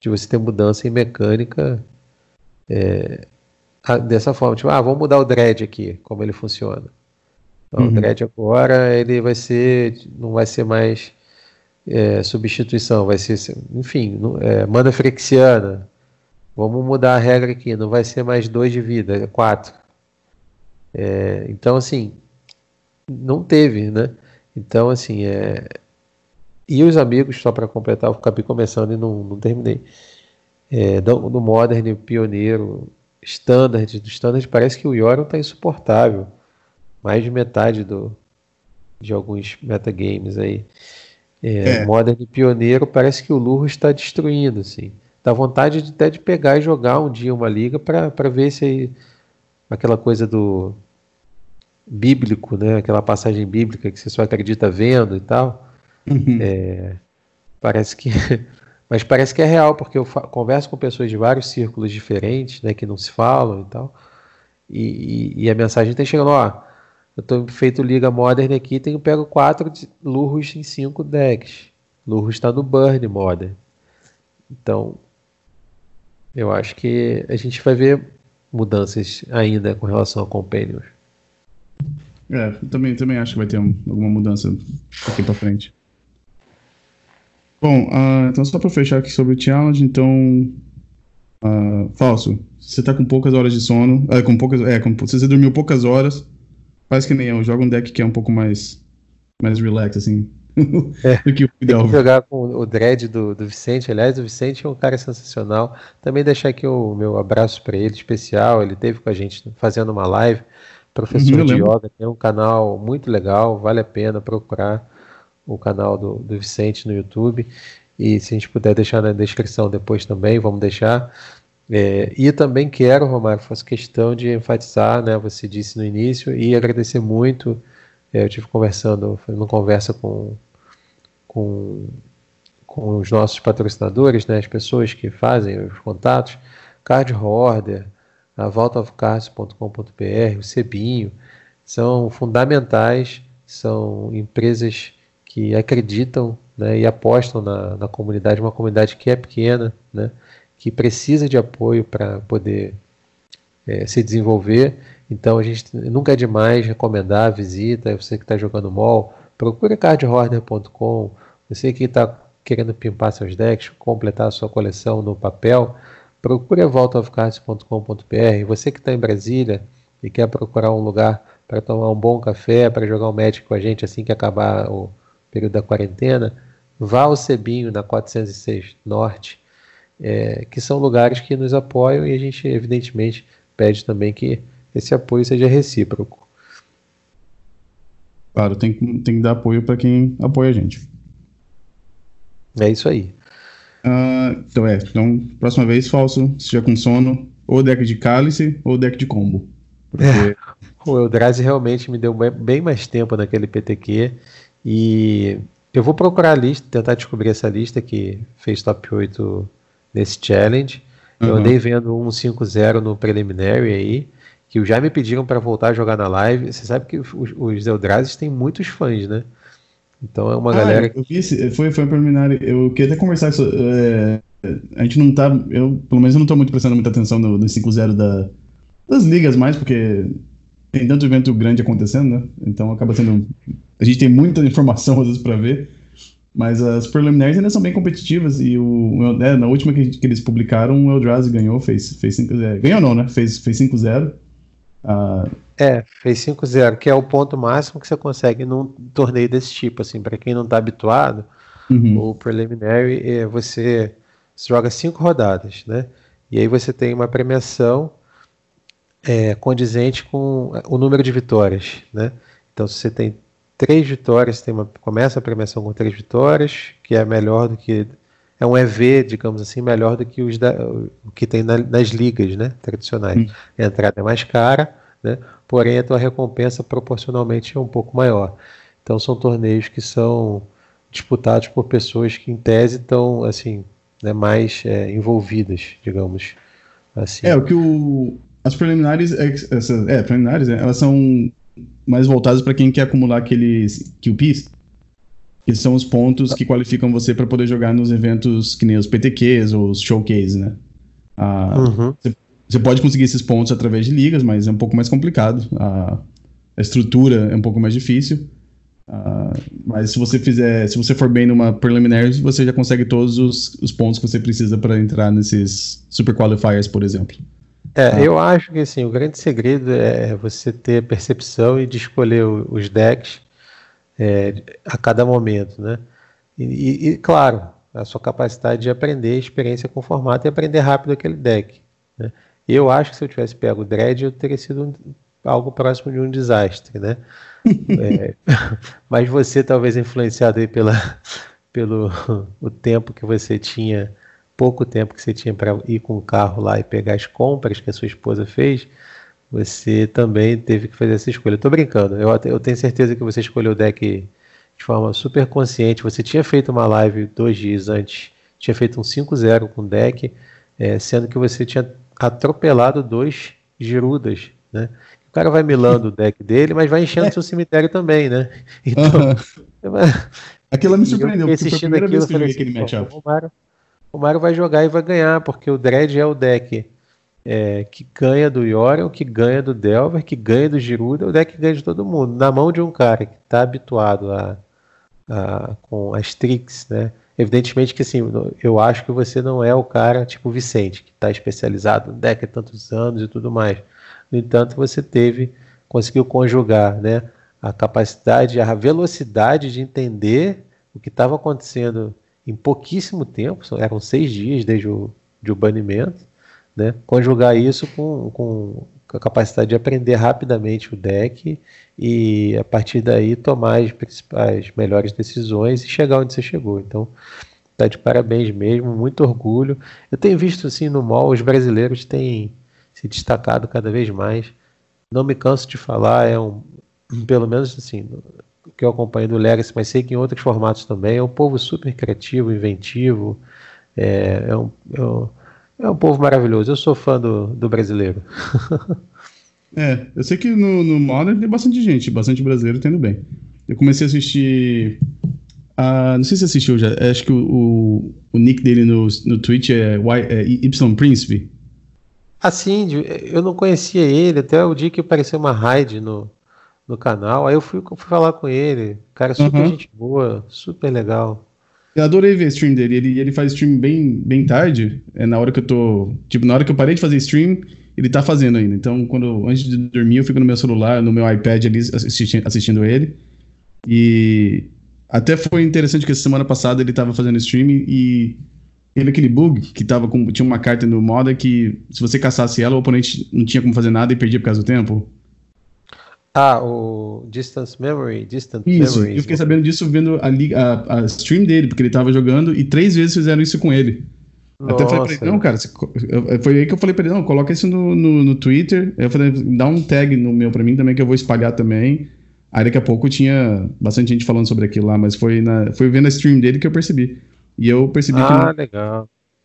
Speaker 2: de você ter mudança em mecânica é, dessa forma. Tipo, ah, vamos mudar o dread aqui, como ele funciona. Então, uhum. O dread agora, ele vai ser, não vai ser mais é, substituição, vai ser, enfim, é, mana frexiana. Vamos mudar a regra aqui, não vai ser mais dois de vida, é quatro. É, então, assim, não teve, né? Então, assim, é... E os amigos, só para completar, eu acabei começando e não, não terminei. É, do, do Modern, Pioneiro, Standard, do Standard parece que o Yoron tá insuportável. Mais de metade do, de alguns metagames aí. É, é. Modern Pioneiro parece que o Lurro está destruindo, assim. Dá vontade de, até de pegar e jogar um dia uma liga para ver se aí, aquela coisa do bíblico, né? Aquela passagem bíblica que você só acredita vendo e tal. Uhum. É, parece que, mas parece que é real porque eu converso com pessoas de vários círculos diferentes, né? Que não se falam e tal. E, e, e a mensagem tem chegando, ó. Eu estou feito liga modern aqui, tenho pego quatro lurros em cinco decks. Lurros está no burn modern. Então, eu acho que a gente vai ver mudanças ainda com relação a companions.
Speaker 1: É, também, também acho que vai ter um, alguma mudança aqui pra frente. Bom, uh, então só pra fechar aqui sobre o challenge, então. Uh, Falso, Se você tá com poucas horas de sono, é, com poucas, é, com, se você dormiu poucas horas, faz que nem eu, joga um deck que é um pouco mais, mais relax, assim,
Speaker 2: é, do que o ideal. jogar com o dread do, do Vicente, aliás, o Vicente é um cara sensacional. Também deixar aqui o meu abraço para ele especial, ele teve com a gente fazendo uma live, professor uhum, de yoga, tem um canal muito legal, vale a pena procurar o canal do, do Vicente no YouTube. E se a gente puder deixar na descrição depois também, vamos deixar. É, e também quero, Romário, faço questão de enfatizar, né, você disse no início, e agradecer muito. É, eu tive conversando, uma conversa com, com, com os nossos patrocinadores, né, as pessoas que fazem os contatos, Card Order, a voltaofcards.com.br, o Cebinho, são fundamentais, são empresas que acreditam né, e apostam na, na comunidade, uma comunidade que é pequena, né, que precisa de apoio para poder é, se desenvolver. Então a gente nunca é demais recomendar a visita. Você que está jogando mall, procure cardhorner.com. Você que está querendo pimpar seus decks, completar a sua coleção no papel, procure a voltaofcards.com.br. Você que está em Brasília e quer procurar um lugar para tomar um bom café, para jogar um Magic com a gente assim que acabar o período da quarentena, vá ao Cebinho, na 406 Norte, é, que são lugares que nos apoiam e a gente, evidentemente, pede também que esse apoio seja recíproco.
Speaker 1: Claro, tem, tem que dar apoio para quem apoia a gente.
Speaker 2: É isso aí.
Speaker 1: Uh, então é, então, próxima vez, falso, se já com sono, ou deck de cálice ou deck de combo.
Speaker 2: Porque... É, o Eldrazi realmente me deu bem mais tempo naquele PTQ e eu vou procurar a lista, tentar descobrir essa lista que fez top 8 nesse challenge. Uhum. Eu andei vendo um 5-0 no preliminary aí, que já me pediram para voltar a jogar na live. Você sabe que os, os Eldrazes têm muitos fãs, né? Então é uma ah, galera.
Speaker 1: Eu vi esse, foi, foi um preliminar. Eu queria até conversar isso. É, a gente não tá. Eu, pelo menos eu não tô muito prestando muita atenção no, no 5-0 da, das ligas mais, porque tem tanto evento grande acontecendo, né? Então acaba sendo. A gente tem muita informação às vezes para ver. Mas as preliminares ainda são bem competitivas e o, é, na última que, que, eles publicaram, o Eldrazi ganhou, fez, fez 5-0. Ganhou não, né? Fez, fez 5-0.
Speaker 2: Uh... É, fez 5-0, que é o ponto máximo que você consegue num torneio desse tipo, assim, para quem não está habituado, uhum. o preliminary é você, você joga cinco rodadas, né? E aí você tem uma premiação é, condizente com o número de vitórias, né? Então, se você tem três vitórias, tem uma, começa a premiação com três vitórias, que é melhor do que. É um EV, digamos assim, melhor do que os da, o que tem na, nas ligas né, tradicionais. Hum. A entrada é mais cara, né, porém a tua recompensa proporcionalmente é um pouco maior. Então são torneios que são disputados por pessoas que em tese estão assim, né, mais é, envolvidas, digamos assim.
Speaker 1: É, o que o, as preliminares, é, é, preliminares, né, elas são mais voltados para quem quer acumular aqueles QPs, que são os pontos que qualificam você para poder jogar nos eventos que nem os PTQs ou os showcase, né? Ah, uhum. Você pode conseguir esses pontos através de ligas, mas é um pouco mais complicado. a estrutura é um pouco mais difícil. Uh, mas se você fizer, se você for bem numa preliminary, você já consegue todos os, os pontos que você precisa para entrar nesses super qualifiers, por exemplo.
Speaker 2: É, tá. eu acho que assim, o grande segredo é você ter percepção e de escolher os decks é, a cada momento, né? E, e, claro, a sua capacidade de aprender, experiência com formato e aprender rápido aquele deck. Né? Eu acho que se eu tivesse pego o Dread, eu teria sido um, algo próximo de um desastre, né? é, mas você talvez influenciado aí pela, pelo o tempo que você tinha pouco tempo que você tinha para ir com o carro lá e pegar as compras que a sua esposa fez, você também teve que fazer essa escolha. Estou brincando, eu, eu, tenho certeza que você escolheu o deck de forma super consciente. Você tinha feito uma live dois dias antes, tinha feito um 5-0 com o deck, é, sendo que você tinha atropelado dois girudas, né? O cara vai milando o deck dele, mas vai enchendo o seu cemitério também, né? Então.
Speaker 1: Aquilo me surpreendeu, porque foi a primeira vez que eu vi assim, aquele matchup
Speaker 2: o Mario vai jogar e vai ganhar, porque o Dread é o deck é, que ganha do Yorion, que ganha do Delver, que ganha do Giruda, é o deck que ganha de todo mundo. Na mão de um cara que está habituado a, a, com as tricks, né? Evidentemente que assim, eu acho que você não é o cara tipo Vicente, que está especializado no deck há tantos anos e tudo mais. No entanto, você teve, conseguiu conjugar né, a capacidade, a velocidade de entender o que estava acontecendo em pouquíssimo tempo, eram seis dias desde o, de banimento, né, conjugar isso com, com a capacidade de aprender rapidamente o deck e a partir daí tomar as principais melhores decisões e chegar onde você chegou. Então, tá de parabéns mesmo, muito orgulho. Eu tenho visto assim no mall os brasileiros têm se destacado cada vez mais. Não me canso de falar, é um pelo menos assim, que eu acompanho do Legacy, mas sei que em outros formatos também, é um povo super criativo, inventivo, é, é um, é um é um povo maravilhoso. Eu sou fã do, do brasileiro.
Speaker 1: é, eu sei que no, no Modern tem bastante gente, bastante brasileiro tendo bem. Eu comecei a assistir. Uh, não sei se assistiu já. Acho que o, o, o nick dele no, no Twitch é, y, é Y Príncipe.
Speaker 2: Ah, sim, eu não conhecia ele até o dia que apareceu uma raid no, no canal. Aí eu fui, fui falar com ele. Cara, super uhum. gente boa, super legal.
Speaker 1: Eu adorei ver a stream dele. Ele, ele faz stream bem, bem tarde. É na hora que eu tô. Tipo, na hora que eu parei de fazer stream, ele tá fazendo ainda. Então, quando antes de dormir, eu fico no meu celular, no meu iPad ali assistindo, assistindo ele. E até foi interessante que semana passada ele tava fazendo stream e ele aquele bug que tava com. Tinha uma carta no moda que se você caçasse ela, o oponente não tinha como fazer nada e perdia por causa do tempo.
Speaker 2: Ah, o Distance Memory, Distant
Speaker 1: isso, Memories. eu fiquei sabendo disso vendo a, a, a, stream dele, porque ele tava jogando e três vezes fizeram isso com ele. Nossa. Até falei pra ele, não, cara, foi aí que eu falei pra ele, não, coloca isso no, no, no Twitter. Eu falei, dá um tag no meu pra mim também, que eu vou espalhar também. Aí daqui a pouco tinha bastante gente falando sobre aquilo lá, mas foi, na, foi vendo a stream dele que eu percebi. E eu percebi
Speaker 2: ah,
Speaker 1: que.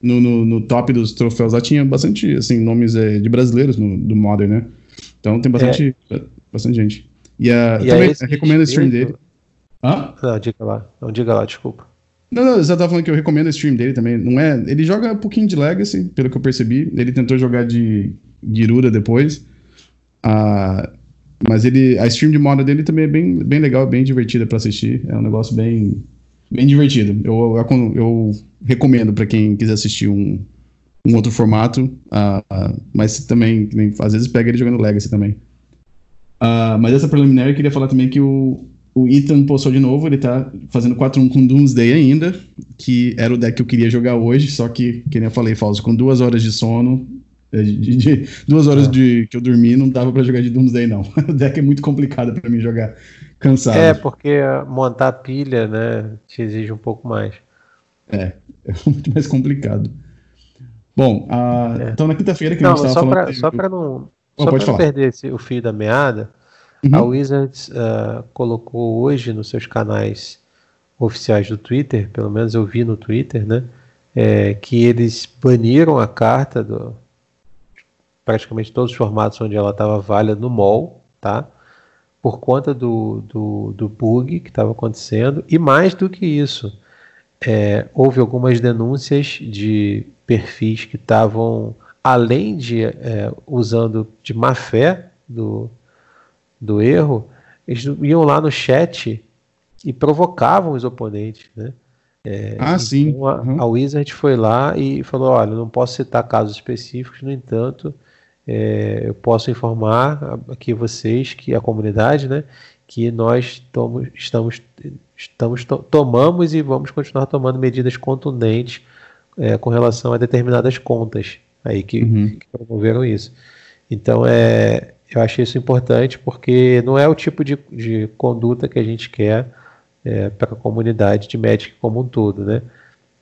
Speaker 1: No, no, no, top dos troféus lá tinha bastante, assim, nomes é, de brasileiros no, do Modern, né? Então tem bastante. É bastante gente. E, uh, e também recomendo a stream dele.
Speaker 2: Hã? Não, diga lá. Não, diga lá, desculpa.
Speaker 1: Não, não, eu já tava falando que eu recomendo a stream dele também. Não é, ele joga um pouquinho de Legacy, pelo que eu percebi. Ele tentou jogar de Girura depois. Uh, mas ele, a stream de moda dele também é bem, bem legal, bem divertida para assistir. É um negócio bem, bem divertido. Eu, eu, eu recomendo para quem quiser assistir um, um outro formato. Uh, uh, mas também, às vezes pega ele jogando Legacy também. Uh, mas essa preliminar eu queria falar também que o, o Ethan postou de novo, ele tá fazendo 4-1 com Doomsday ainda, que era o deck que eu queria jogar hoje, só que, que nem eu falei, Fausto, com duas horas de sono, eh, de, de, duas horas é. de, que eu dormi, não dava para jogar de Doomsday, não. o deck é muito complicado para mim jogar cansado.
Speaker 2: É, porque montar pilha, né, te exige um pouco mais.
Speaker 1: É, é muito mais complicado. Bom, uh, é. então na quinta-feira que não, a gente
Speaker 2: estava falando... Pra, só para não só para não perder esse, o fio da meada, uhum. a Wizards uh, colocou hoje nos seus canais oficiais do Twitter, pelo menos eu vi no Twitter, né, é, que eles baniram a carta do praticamente todos os formatos onde ela estava válida no mall, tá? Por conta do, do, do bug que estava acontecendo e mais do que isso, é, houve algumas denúncias de perfis que estavam além de é, usando de má fé do, do erro, eles iam lá no chat e provocavam os oponentes, né?
Speaker 1: É, ah, então sim.
Speaker 2: A, uhum. a, Wizard foi lá e falou: olha, não posso citar casos específicos, no entanto, é, eu posso informar aqui vocês, que a comunidade, né, que nós tomo, estamos, estamos to, tomamos e vamos continuar tomando medidas contundentes é, com relação a determinadas contas aí que, uhum. que promoveram isso. Então, é, eu acho isso importante porque não é o tipo de, de conduta que a gente quer é, para a comunidade de Magic como um todo, né?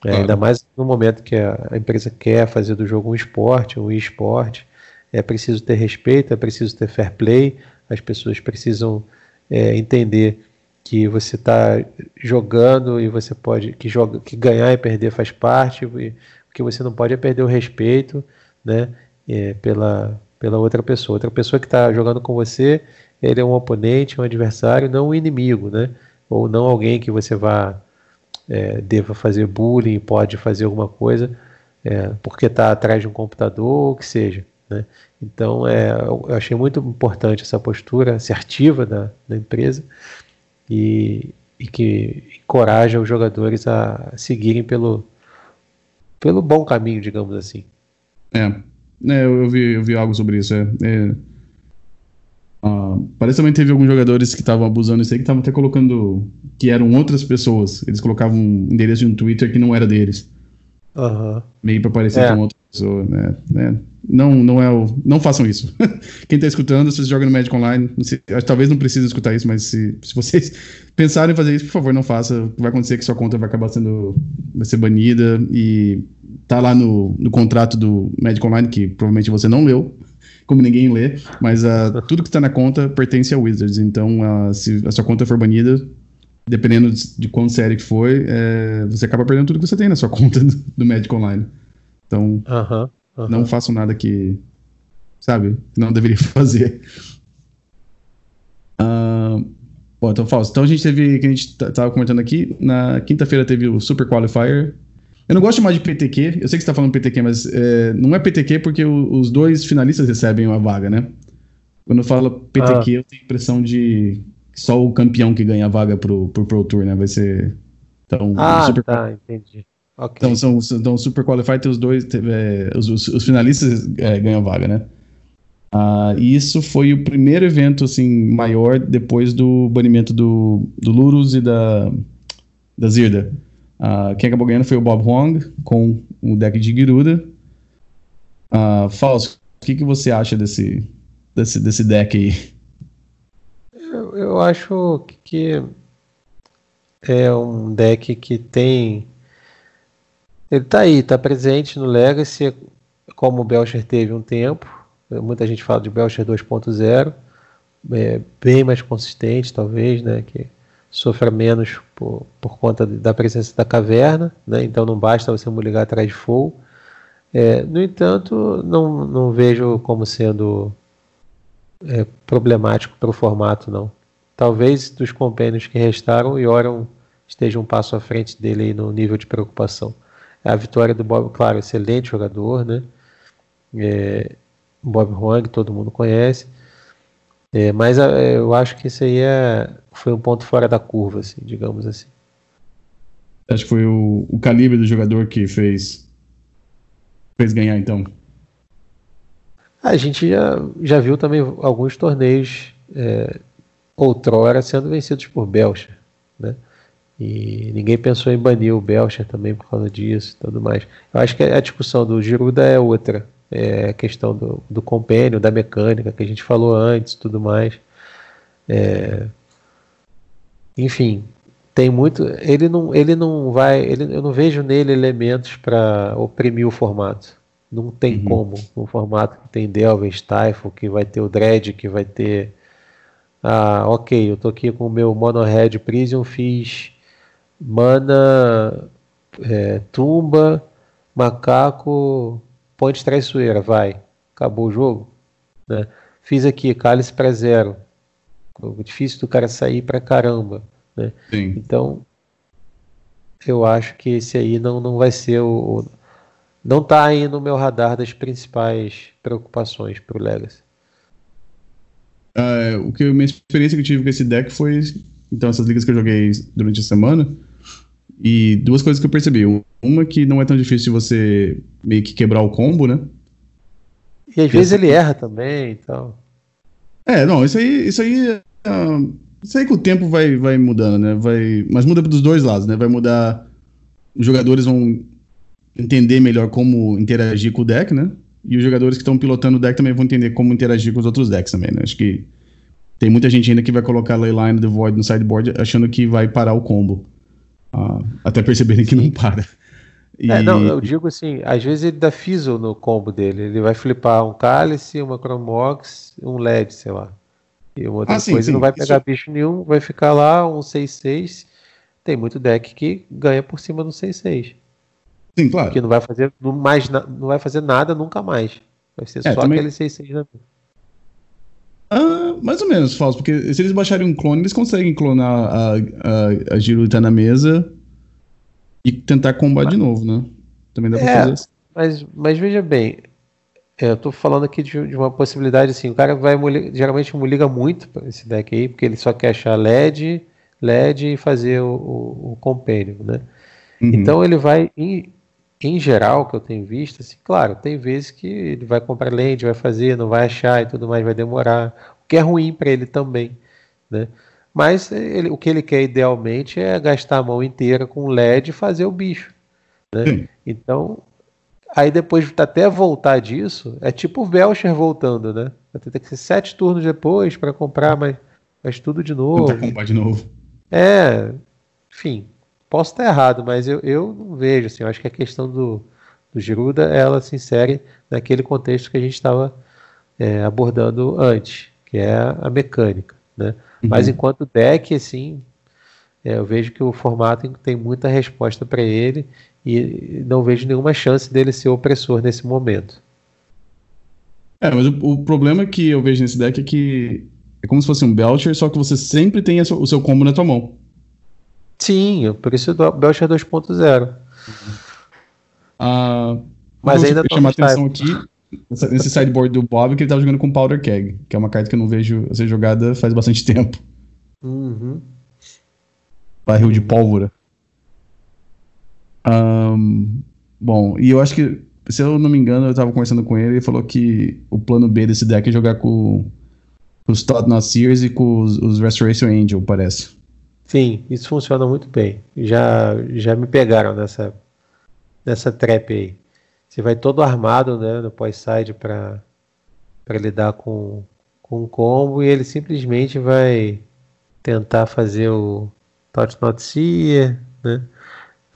Speaker 2: É, claro. Ainda mais no momento que a, a, empresa quer fazer do jogo um esporte, um esporte, é preciso ter respeito, é preciso ter fair play, as pessoas precisam é, entender que você está jogando e você pode que joga que ganhar e perder faz parte, e, que você não pode é perder o respeito né, é, pela, pela outra pessoa. Outra pessoa que está jogando com você, ele é um oponente, um adversário, não um inimigo, né? Ou não alguém que você vá é, deva fazer bullying, pode fazer alguma coisa é, porque está atrás de um computador, ou que seja. Né? Então, é, eu achei muito importante essa postura assertiva da, da empresa e, e que encoraja os jogadores a seguirem pelo, pelo bom caminho, digamos assim.
Speaker 1: É, é eu, vi, eu vi algo sobre isso. É, é... Uh, parece também teve alguns jogadores que estavam abusando disso aí, que estavam até colocando que eram outras pessoas. Eles colocavam um endereço de um Twitter que não era deles.
Speaker 2: Uhum.
Speaker 1: Meio para parecer é. com outra pessoa, né? né? Não, não é o. Não façam isso. Quem tá escutando, se você joga no Magic Online, não sei, talvez não precise escutar isso, mas se, se vocês pensarem em fazer isso, por favor, não faça. Vai acontecer que sua conta vai acabar sendo. vai ser banida e tá lá no, no contrato do Magic Online, que provavelmente você não leu, como ninguém lê, mas uh, tudo que está na conta pertence a Wizards. Então, uh, se a sua conta for banida, dependendo de, de quão sério que foi, é, você acaba perdendo tudo que você tem na sua conta do, do Magic Online. Então,
Speaker 2: uh -huh,
Speaker 1: -huh. não façam nada que, sabe, não deveria fazer. Uh, bom, então, Fausto, então a gente teve, que a gente estava comentando aqui, na quinta-feira teve o Super Qualifier, eu não gosto mais de PTQ, eu sei que você está falando PTQ, mas é, não é PTQ porque o, os dois finalistas recebem uma vaga, né? Quando eu falo PTQ, ah. eu tenho a impressão de só o campeão que ganha a vaga pro, pro Pro Tour, né? Vai ser. Então,
Speaker 2: ah, super... tá, entendi.
Speaker 1: Okay. Então, são, então, Super Qualified os dois, é, os, os, finalistas é, ganham vaga, né? Ah, e isso foi o primeiro evento, assim, maior depois do banimento do, do Lurus e da, da Zirda. Uh, quem acabou ganhando foi o Bob Huang com o deck de Giruda. Uh, Fausto, o que, que você acha desse, desse, desse deck aí?
Speaker 2: Eu, eu acho que é um deck que tem. Ele tá aí, tá presente no Legacy, como o Belcher teve um tempo. Muita gente fala de Belcher 2.0, é bem mais consistente, talvez, né? Que sofra menos por, por conta da presença da caverna, né? então não basta você ligar atrás de fogo. É, no entanto, não, não vejo como sendo é, problemático para o formato, não. Talvez dos compêndios que restaram, o Yoron esteja um passo à frente dele no nível de preocupação. A vitória do Bob, claro, excelente jogador, né? É, Bob Huang, todo mundo conhece. É, mas é, eu acho que isso aí é, foi um ponto fora da curva, assim, digamos assim.
Speaker 1: Acho que foi o, o calibre do jogador que fez, fez ganhar, então.
Speaker 2: A gente já, já viu também alguns torneios é, outrora sendo vencidos por Belcher, né? E ninguém pensou em banir o Belcher também por causa disso e tudo mais. Eu acho que a discussão do Giruda é outra é, a questão do, do compênio, da mecânica que a gente falou antes tudo mais. É, enfim, tem muito. Ele não, ele não vai. Ele, eu não vejo nele elementos para oprimir o formato. Não tem uhum. como. Um formato que tem Delvin, Stifle, que vai ter o Dread, que vai ter. Ah, ok, eu tô aqui com o meu Mono Red Prison, fiz mana, é, tumba, macaco, Ponte traiçoeira, vai. Acabou o jogo. Né? Fiz aqui, cálice para zero. Difícil do cara sair para caramba. Né? Então, eu acho que esse aí não, não vai ser o. o não está aí no meu radar das principais preocupações para o Legacy.
Speaker 1: Uh, o que minha experiência que eu tive com esse deck foi então essas ligas que eu joguei durante a semana e duas coisas que eu percebi. Uma que não é tão difícil você meio que quebrar o combo, né?
Speaker 2: E às e vezes ele erra também e tal.
Speaker 1: É, não, isso aí, isso aí, uh, isso aí com o tempo vai, vai mudando, né? Vai, mas muda dos dois lados, né? Vai mudar, os jogadores vão entender melhor como interagir com o deck, né? E os jogadores que estão pilotando o deck também vão entender como interagir com os outros decks também, né? Acho que tem muita gente ainda que vai colocar Leyline The Void no sideboard achando que vai parar o combo até perceberem que não para.
Speaker 2: E... É, não, eu digo assim, às vezes ele dá fizzle no combo dele. Ele vai flipar um cálice, uma Chromox, um LED, sei lá. E uma outra ah, coisa, sim, não vai pegar Isso... bicho nenhum, vai ficar lá um 6-6. Tem muito deck que ganha por cima do 6-6.
Speaker 1: Sim, claro.
Speaker 2: Que não vai fazer mais, não vai fazer nada nunca mais. Vai ser é, só também... aquele 6-6 na
Speaker 1: ah, mais ou menos, falso, porque se eles baixarem um clone, eles conseguem clonar a, a, a tá na mesa e tentar combar de novo, né? Também dá pra é, fazer assim.
Speaker 2: Mas, mas veja bem, eu tô falando aqui de, de, uma possibilidade assim, o cara vai geralmente liga muito para esse deck aí, porque ele só quer achar LED, LED e fazer o, o, o Companion, né? Uhum. Então ele vai, em geral, que eu tenho visto, assim, claro, tem vezes que ele vai comprar lente, vai fazer, não vai achar e tudo mais, vai demorar, o que é ruim para ele também, né? Mas ele, o que ele quer idealmente é gastar a mão inteira com LED e fazer o bicho, né? Então, aí depois até voltar disso, é tipo o Belcher voltando, né? Vai ter que ser sete turnos depois para comprar, mas faz tudo de novo.
Speaker 1: comprar de novo.
Speaker 2: É, enfim, posso estar errado, mas eu, eu não vejo, assim, eu acho que a questão do, do Giruda, ela se insere naquele contexto que a gente estava é, abordando antes, que é a mecânica, né? Uhum. Mas enquanto deck, assim, é, eu vejo que o formato tem muita resposta para ele e não vejo nenhuma chance dele ser opressor nesse momento.
Speaker 1: É, mas o, o problema que eu vejo nesse deck é que é como se fosse um Belcher, só que você sempre tem o seu combo na tua mão.
Speaker 2: Sim, por isso o Belcher 2.0.
Speaker 1: Ah, mas ainda não chamar atenção aqui nesse sideboard do Bob que ele tava jogando com Powder Keg, que é uma carta que eu não vejo ser jogada faz bastante tempo.
Speaker 2: Uhum.
Speaker 1: Barril de pólvora. Um, bom, e eu acho que, se eu não me engano, eu tava conversando com ele e falou que o plano B desse deck é jogar com, com os Todd Sears e com os, os Restoration Angel, parece.
Speaker 2: Sim, isso funciona muito bem. Já, já me pegaram nessa, nessa trap aí. Você vai todo armado né, no pós-side para lidar com, com o combo e ele simplesmente vai tentar fazer o Tot Not Seer, né?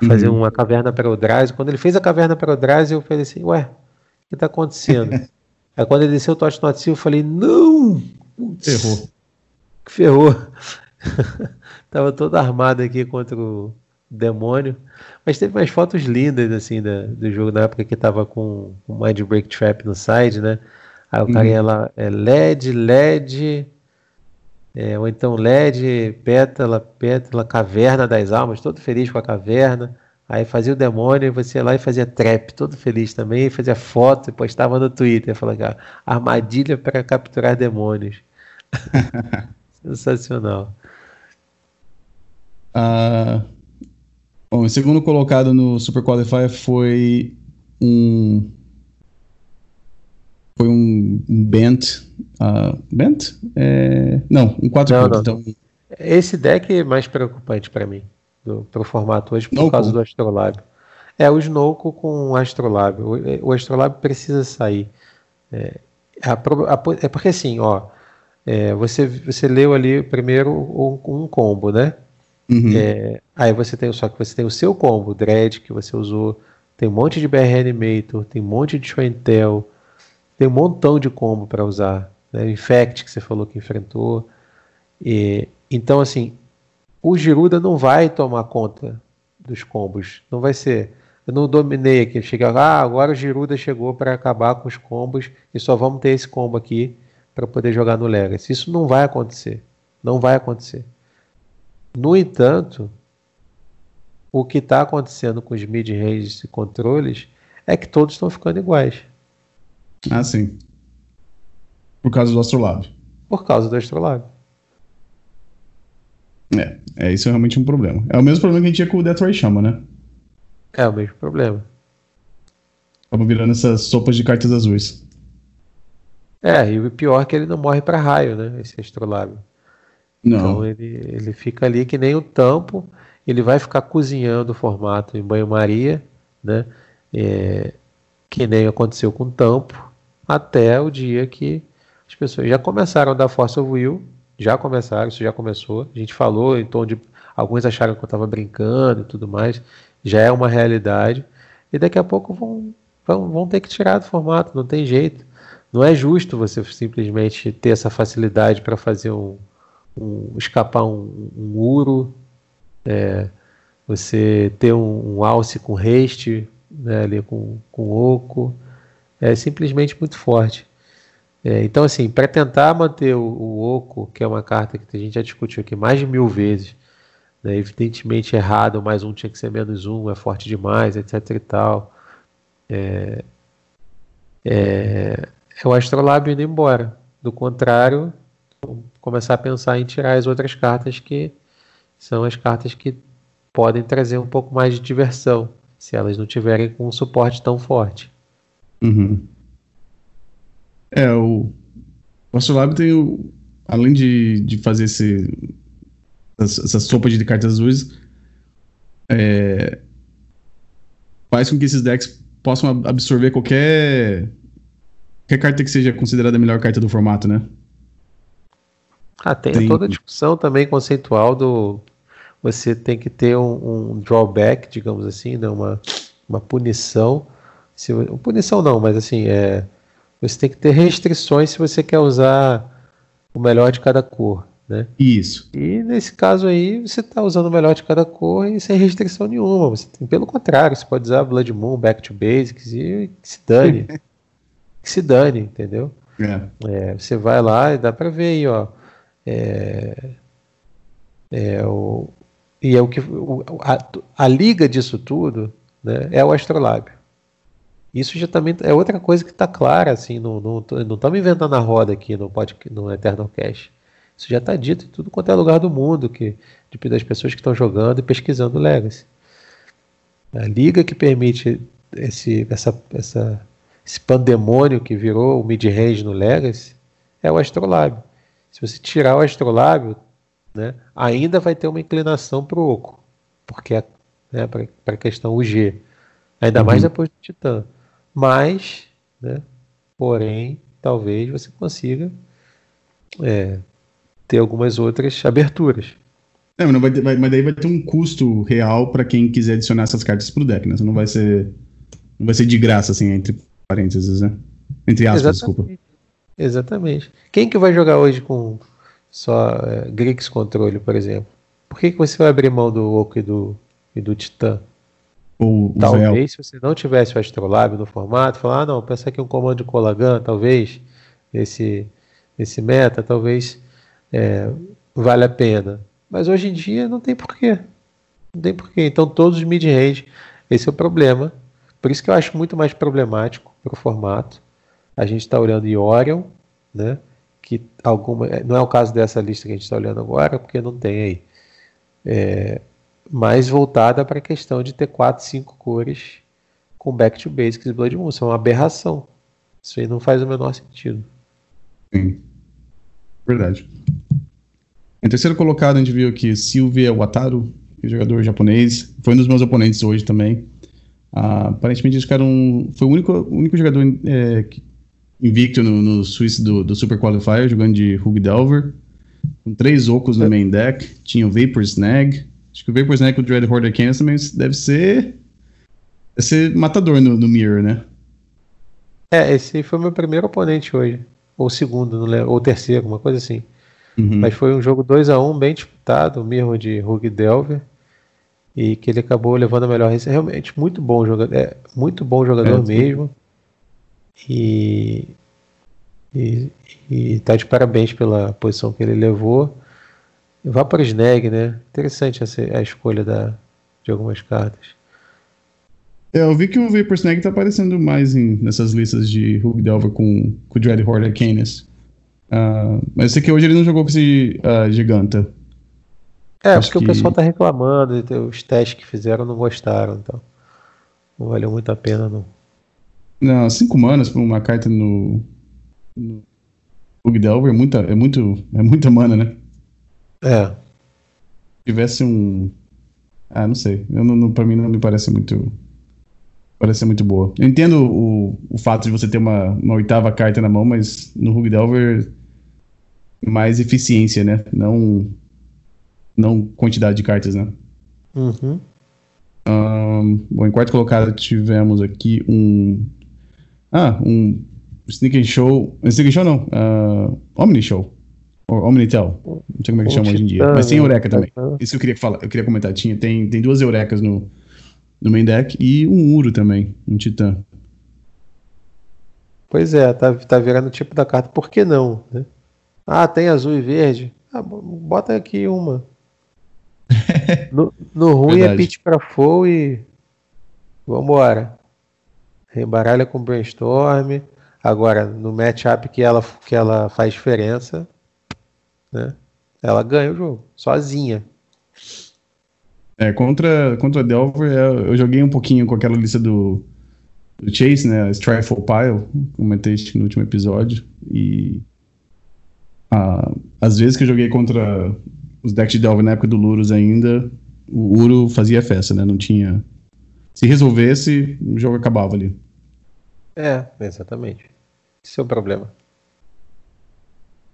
Speaker 2: Fazer uhum. uma caverna para o Draz. Quando ele fez a caverna para o Draz, eu falei assim, ué, o que está acontecendo? Aí quando ele desceu o Tot Not Seer, eu falei, não!
Speaker 1: Ferrou.
Speaker 2: Ferrou. Tava todo armado aqui contra o demônio. Mas teve umas fotos lindas, assim, da, do jogo na época que tava com o Mind Break Trap no side, né? Aí o uhum. cara ia lá, é LED, LED, é, ou então LED, pétala, pétala, caverna das almas, todo feliz com a caverna. Aí fazia o demônio e você ia lá e fazia trap, todo feliz também, fazia foto e postava no Twitter, falava armadilha para capturar demônios. Sensacional.
Speaker 1: Uh, bom, o segundo colocado no Super Qualifier foi um. Foi um, um Bent. Uh, Bent? É, não, um 4 não, não. Então...
Speaker 2: Esse deck é mais preocupante para mim, para o formato hoje, por causa do Astrolab. É, o Snowco com o Astrolab. O, o Astrolab precisa sair. É, a, a, é porque assim, ó. É, você, você leu ali primeiro um, um combo, né?
Speaker 1: Uhum.
Speaker 2: É, aí você tem só que você tem o seu combo, Dread, que você usou, tem um monte de BR Animator, tem um monte de Show tem um montão de combo para usar. Né? Infect, que você falou que enfrentou. E, então, assim, o Giruda não vai tomar conta dos combos. Não vai ser. Eu não dominei aqui. Chega, ah, agora o Giruda chegou para acabar com os combos e só vamos ter esse combo aqui para poder jogar no Legacy. Isso não vai acontecer. Não vai acontecer. No entanto, o que está acontecendo com os mid-ranges e controles é que todos estão ficando iguais.
Speaker 1: Ah, sim. Por causa do Astrolab.
Speaker 2: Por causa do Astrolab.
Speaker 1: É, é isso é realmente um problema. É o mesmo problema que a gente tinha com o Death Ray Chama, né?
Speaker 2: É o mesmo problema.
Speaker 1: Estamos virando essas sopas de cartas azuis.
Speaker 2: É, e o pior é que ele não morre para raio, né? Esse Astrolab.
Speaker 1: Não.
Speaker 2: Então ele, ele fica ali que nem o tampo, ele vai ficar cozinhando o formato em banho-maria, né? É, que nem aconteceu com o tampo, até o dia que as pessoas já começaram a dar Force of Will, já começaram, isso já começou. A gente falou em tom de. Alguns acharam que eu estava brincando e tudo mais, já é uma realidade, e daqui a pouco vão, vão, vão ter que tirar do formato, não tem jeito. Não é justo você simplesmente ter essa facilidade para fazer um, um, escapar um, um uro, é, você ter um, um alce com haste, né, ali com, com oco, é simplesmente muito forte. É, então, assim, para tentar manter o, o, oco, que é uma carta que a gente já discutiu aqui mais de mil vezes, né, evidentemente errado, mais um tinha que ser menos um, é forte demais, etc e tal. É, é, é o Astrolábio indo embora. Do contrário, começar a pensar em tirar as outras cartas que, são as cartas que podem trazer um pouco mais de diversão, se elas não tiverem com um suporte tão forte.
Speaker 1: Uhum. É, o, Astrolabe tem o. Além de, de fazer esse, essa, essa sopa de cartas azuis, é, faz com que esses decks possam absorver qualquer, qualquer carta que seja considerada a melhor carta do formato, né?
Speaker 2: Ah, tem, tem, toda a discussão também conceitual do você tem que ter um, um drawback, digamos assim, né? uma, uma punição. Se, punição não, mas assim, é, você tem que ter restrições se você quer usar o melhor de cada cor. Né?
Speaker 1: Isso.
Speaker 2: E nesse caso aí, você está usando o melhor de cada cor e sem restrição nenhuma. Você tem, pelo contrário, você pode usar Blood Moon, Back to Basics e que se dane. que se dane, entendeu?
Speaker 1: É.
Speaker 2: É, você vai lá e dá para ver aí, ó. É, é o, e é o que o, a, a, liga disso tudo né, é o astrolábio. Isso já também é outra coisa que está clara, assim, não estamos inventando a roda aqui no, no Eternal Cash. Isso já está dito em tudo quanto é lugar do mundo, que das pessoas que estão jogando e pesquisando Legacy. A liga que permite esse, essa, essa, esse pandemônio que virou o mid-range no Legacy é o Astrolábio. Se você tirar o Astrolábio, né, ainda vai ter uma inclinação para o Oco, porque é né, para a questão UG. Ainda uhum. mais depois do Titã. Mas, né, porém, talvez você consiga é, ter algumas outras aberturas.
Speaker 1: É, mas, vai ter, vai, mas daí vai ter um custo real para quem quiser adicionar essas cartas pro deck, né? Não vai ser, não vai ser de graça, assim, entre parênteses, né? Entre aspas, Exatamente. desculpa.
Speaker 2: Exatamente. Quem que vai jogar hoje com só é, Grix controle, por exemplo? Por que, que você vai abrir mão do Oco e do, e do Titã?
Speaker 1: O,
Speaker 2: talvez, se você não tivesse o Astrolab no formato, falar, ah, não, pensa aqui um comando de Colagan, talvez, esse, esse meta, talvez é, vale a pena. Mas hoje em dia não tem porquê. Não tem porquê. Então todos os mid-range, esse é o problema. Por isso que eu acho muito mais problemático para o formato. A gente está olhando Iorion, né? Que alguma. É, não é o caso dessa lista que a gente está olhando agora, porque não tem aí. É, mais voltada para a questão de ter 4, 5 cores com Back to Basics e Blood Moon. Isso é uma aberração. Isso aí não faz o menor sentido.
Speaker 1: Sim. Verdade. Em terceiro colocado, a gente viu aqui Silvia Wataru, é jogador japonês. Foi um dos meus oponentes hoje também. Ah, aparentemente, esse cara um, foi o único, único jogador é, invicto no, no Swiss do, do, Super Qualifier, jogando de Hug Delver. Com três ocos no main deck. Tinha o Vapor Snag. Acho que o Vapor Snag com o Dread Hoarder Canis também deve ser. Deve ser matador no, no Mirror, né?
Speaker 2: É, esse foi o meu primeiro oponente hoje ou segundo, ou terceiro, uma coisa assim. Uhum. Mas foi um jogo 2 a 1 um, bem disputado, mesmo de Hug Delver. E que ele acabou levando a melhor. Realmente muito bom jogador, é, muito bom jogador é, mesmo. E, e, e tá de parabéns pela posição que ele levou. Vá para Snag, né? Interessante essa, a escolha da, de algumas cartas.
Speaker 1: É, eu vi que o Vapor Snag tá aparecendo mais em, nessas listas de Hug Delver com, com o Dread Horde Canis. Uh, mas eu sei que hoje ele não jogou com esse uh, Giganta.
Speaker 2: É, Acho porque que... o pessoal tá reclamando, os testes que fizeram não gostaram, então. Não valeu muito a pena, não.
Speaker 1: Não, 5 manas pra uma carta no. no Hug Delver é muita, é, muito, é muita mana, né?
Speaker 2: É. Se
Speaker 1: tivesse um. Ah, não sei. Eu não, não, pra mim não me parece muito parece muito boa. Eu entendo o, o fato de você ter uma, uma oitava carta na mão, mas no Rug Delver mais eficiência, né? Não, não quantidade de cartas, né?
Speaker 2: Uhum.
Speaker 1: Um, bom, em quarto colocado tivemos aqui um. Ah, um Sneak Show. Sneak Show não. Uh, Omni Show. Ou Omnitel. Não sei como é que chama hoje em dia. Mas tem Eureka também. Isso eu queria falar, eu queria comentar. Tinha, tem, tem duas Eurecas no, no main deck e um Uro também, um Titã.
Speaker 2: Pois é, tá, tá virando o tipo da carta, por que não? Né? Ah, tem azul e verde? Ah, bota aqui uma. no, no ruim é Verdade. é pitch pra full e. Vambora. Rebaralha com brainstorm. Agora, no matchup que ela, que ela faz diferença, né? Ela ganha o jogo, sozinha.
Speaker 1: É, contra, contra Delver, eu, eu joguei um pouquinho com aquela lista do, do Chase, né? Strifle Pile, comentei no último episódio. E ah, às vezes que eu joguei contra os decks de Delver na época do Lurus ainda, o Uro fazia festa, né? Não tinha. Se resolvesse, o jogo acabava ali.
Speaker 2: É, exatamente. Esse é o problema.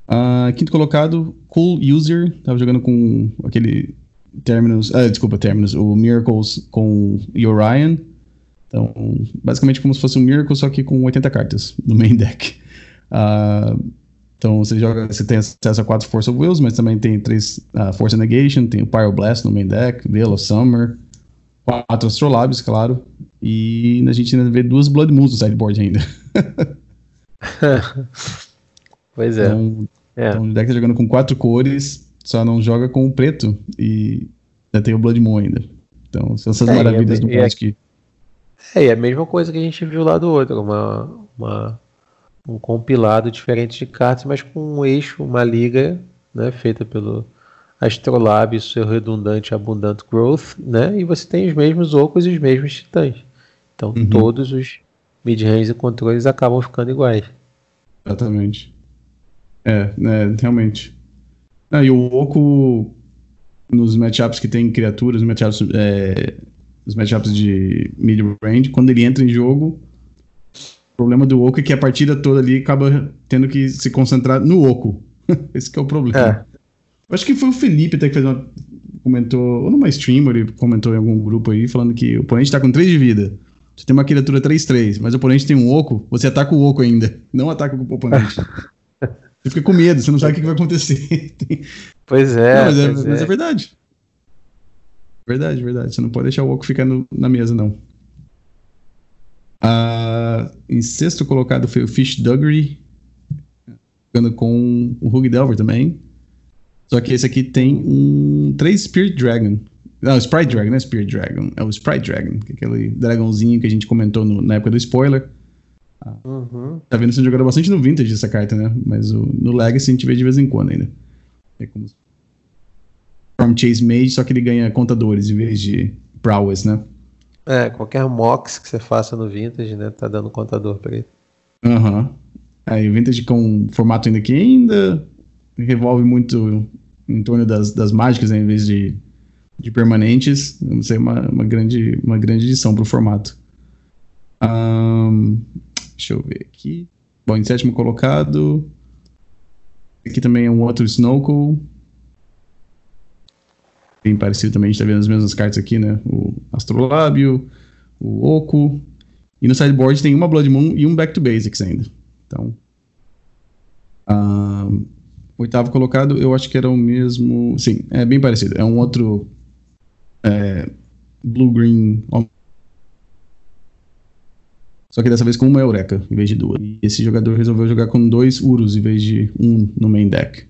Speaker 1: Uh, quinto colocado, Cool User. Tava jogando com aquele Terminus. Ah, desculpa, Terminus. O Miracles com Orion. Então, basicamente como se fosse um Miracle, só que com 80 cartas no main deck. Uh, então você joga, você tem acesso a quatro Force of Wills, mas também tem três uh, Force Negation, tem o Pyroblast no main deck, Veil of Summer, quatro Astrolabs, claro, e a gente ainda vê duas Blood Moons no sideboard ainda.
Speaker 2: pois é.
Speaker 1: Então, é. então o deck tá jogando com quatro cores, só não joga com o preto e já tem o Blood Moon ainda. Então são essas é, maravilhas é, do Magic.
Speaker 2: É, é, é a mesma coisa que a gente viu lá do outro, uma, uma um compilado diferente de cartas, mas com um eixo, uma liga, né, feita pelo Astrolab, seu redundante Abundant Growth, né, e você tem os mesmos ocos e os mesmos titãs. Então uhum. todos os mid-range e controles acabam ficando iguais.
Speaker 1: Exatamente. É, é realmente. Ah, e o Oco, nos matchups que tem criaturas, nos matchups, é, os matchups de mid-range, quando ele entra em jogo, o problema do Oco é que a partida toda ali acaba tendo que se concentrar no Oco. Esse é o problema. É. Acho que foi o Felipe até que fez uma. Comentou, ou numa stream, ele comentou em algum grupo aí, falando que o oponente tá com 3 de vida. Você tem uma criatura 3-3, mas o oponente tem um Oco, você ataca o Oco ainda. Não ataca o oponente. você fica com medo, você não sabe o que, vai acontecer.
Speaker 2: pois é. Não,
Speaker 1: mas,
Speaker 2: é,
Speaker 1: mas é. é. verdade. Verdade, verdade. Você não pode deixar o Oco ficar no, na mesa, não. Uh, em sexto colocado foi o Fish Duggery, ficando com o Hug Delver também. Só que esse aqui tem um 3 Spirit Dragon. Não, Sprite Dragon, não é Spirit Dragon. É o Sprite Dragon, que é aquele dragãozinho que a gente comentou no, na época do spoiler. Uhum. Tá vendo sendo jogado bastante no Vintage essa carta, né? Mas o, no Legacy a gente vê de vez em quando ainda. É como From Chase Mage, só que ele ganha contadores em vez de prowess, né?
Speaker 2: É, qualquer mox que você faça no Vintage, né? Tá dando contador pra ele.
Speaker 1: Aham. Uhum. Aí Vintage com formato ainda que ainda revolve muito em torno das, das mágicas, né, em vez de, de permanentes. Vamos ser uma, uma, grande, uma grande edição pro formato. Um, deixa eu ver aqui. Bom, em sétimo colocado. Aqui também é um outro Snorkel bem parecido também, a gente tá vendo as mesmas cartas aqui, né? O Astrolábio, o Oco. E no sideboard tem uma Blood Moon e um Back to Basics ainda. Então. Uh, oitavo colocado, eu acho que era o mesmo. Sim, é bem parecido. É um outro. É, Blue Green. Só que dessa vez com uma Eureka em vez de duas. E esse jogador resolveu jogar com dois Urus em vez de um no main deck.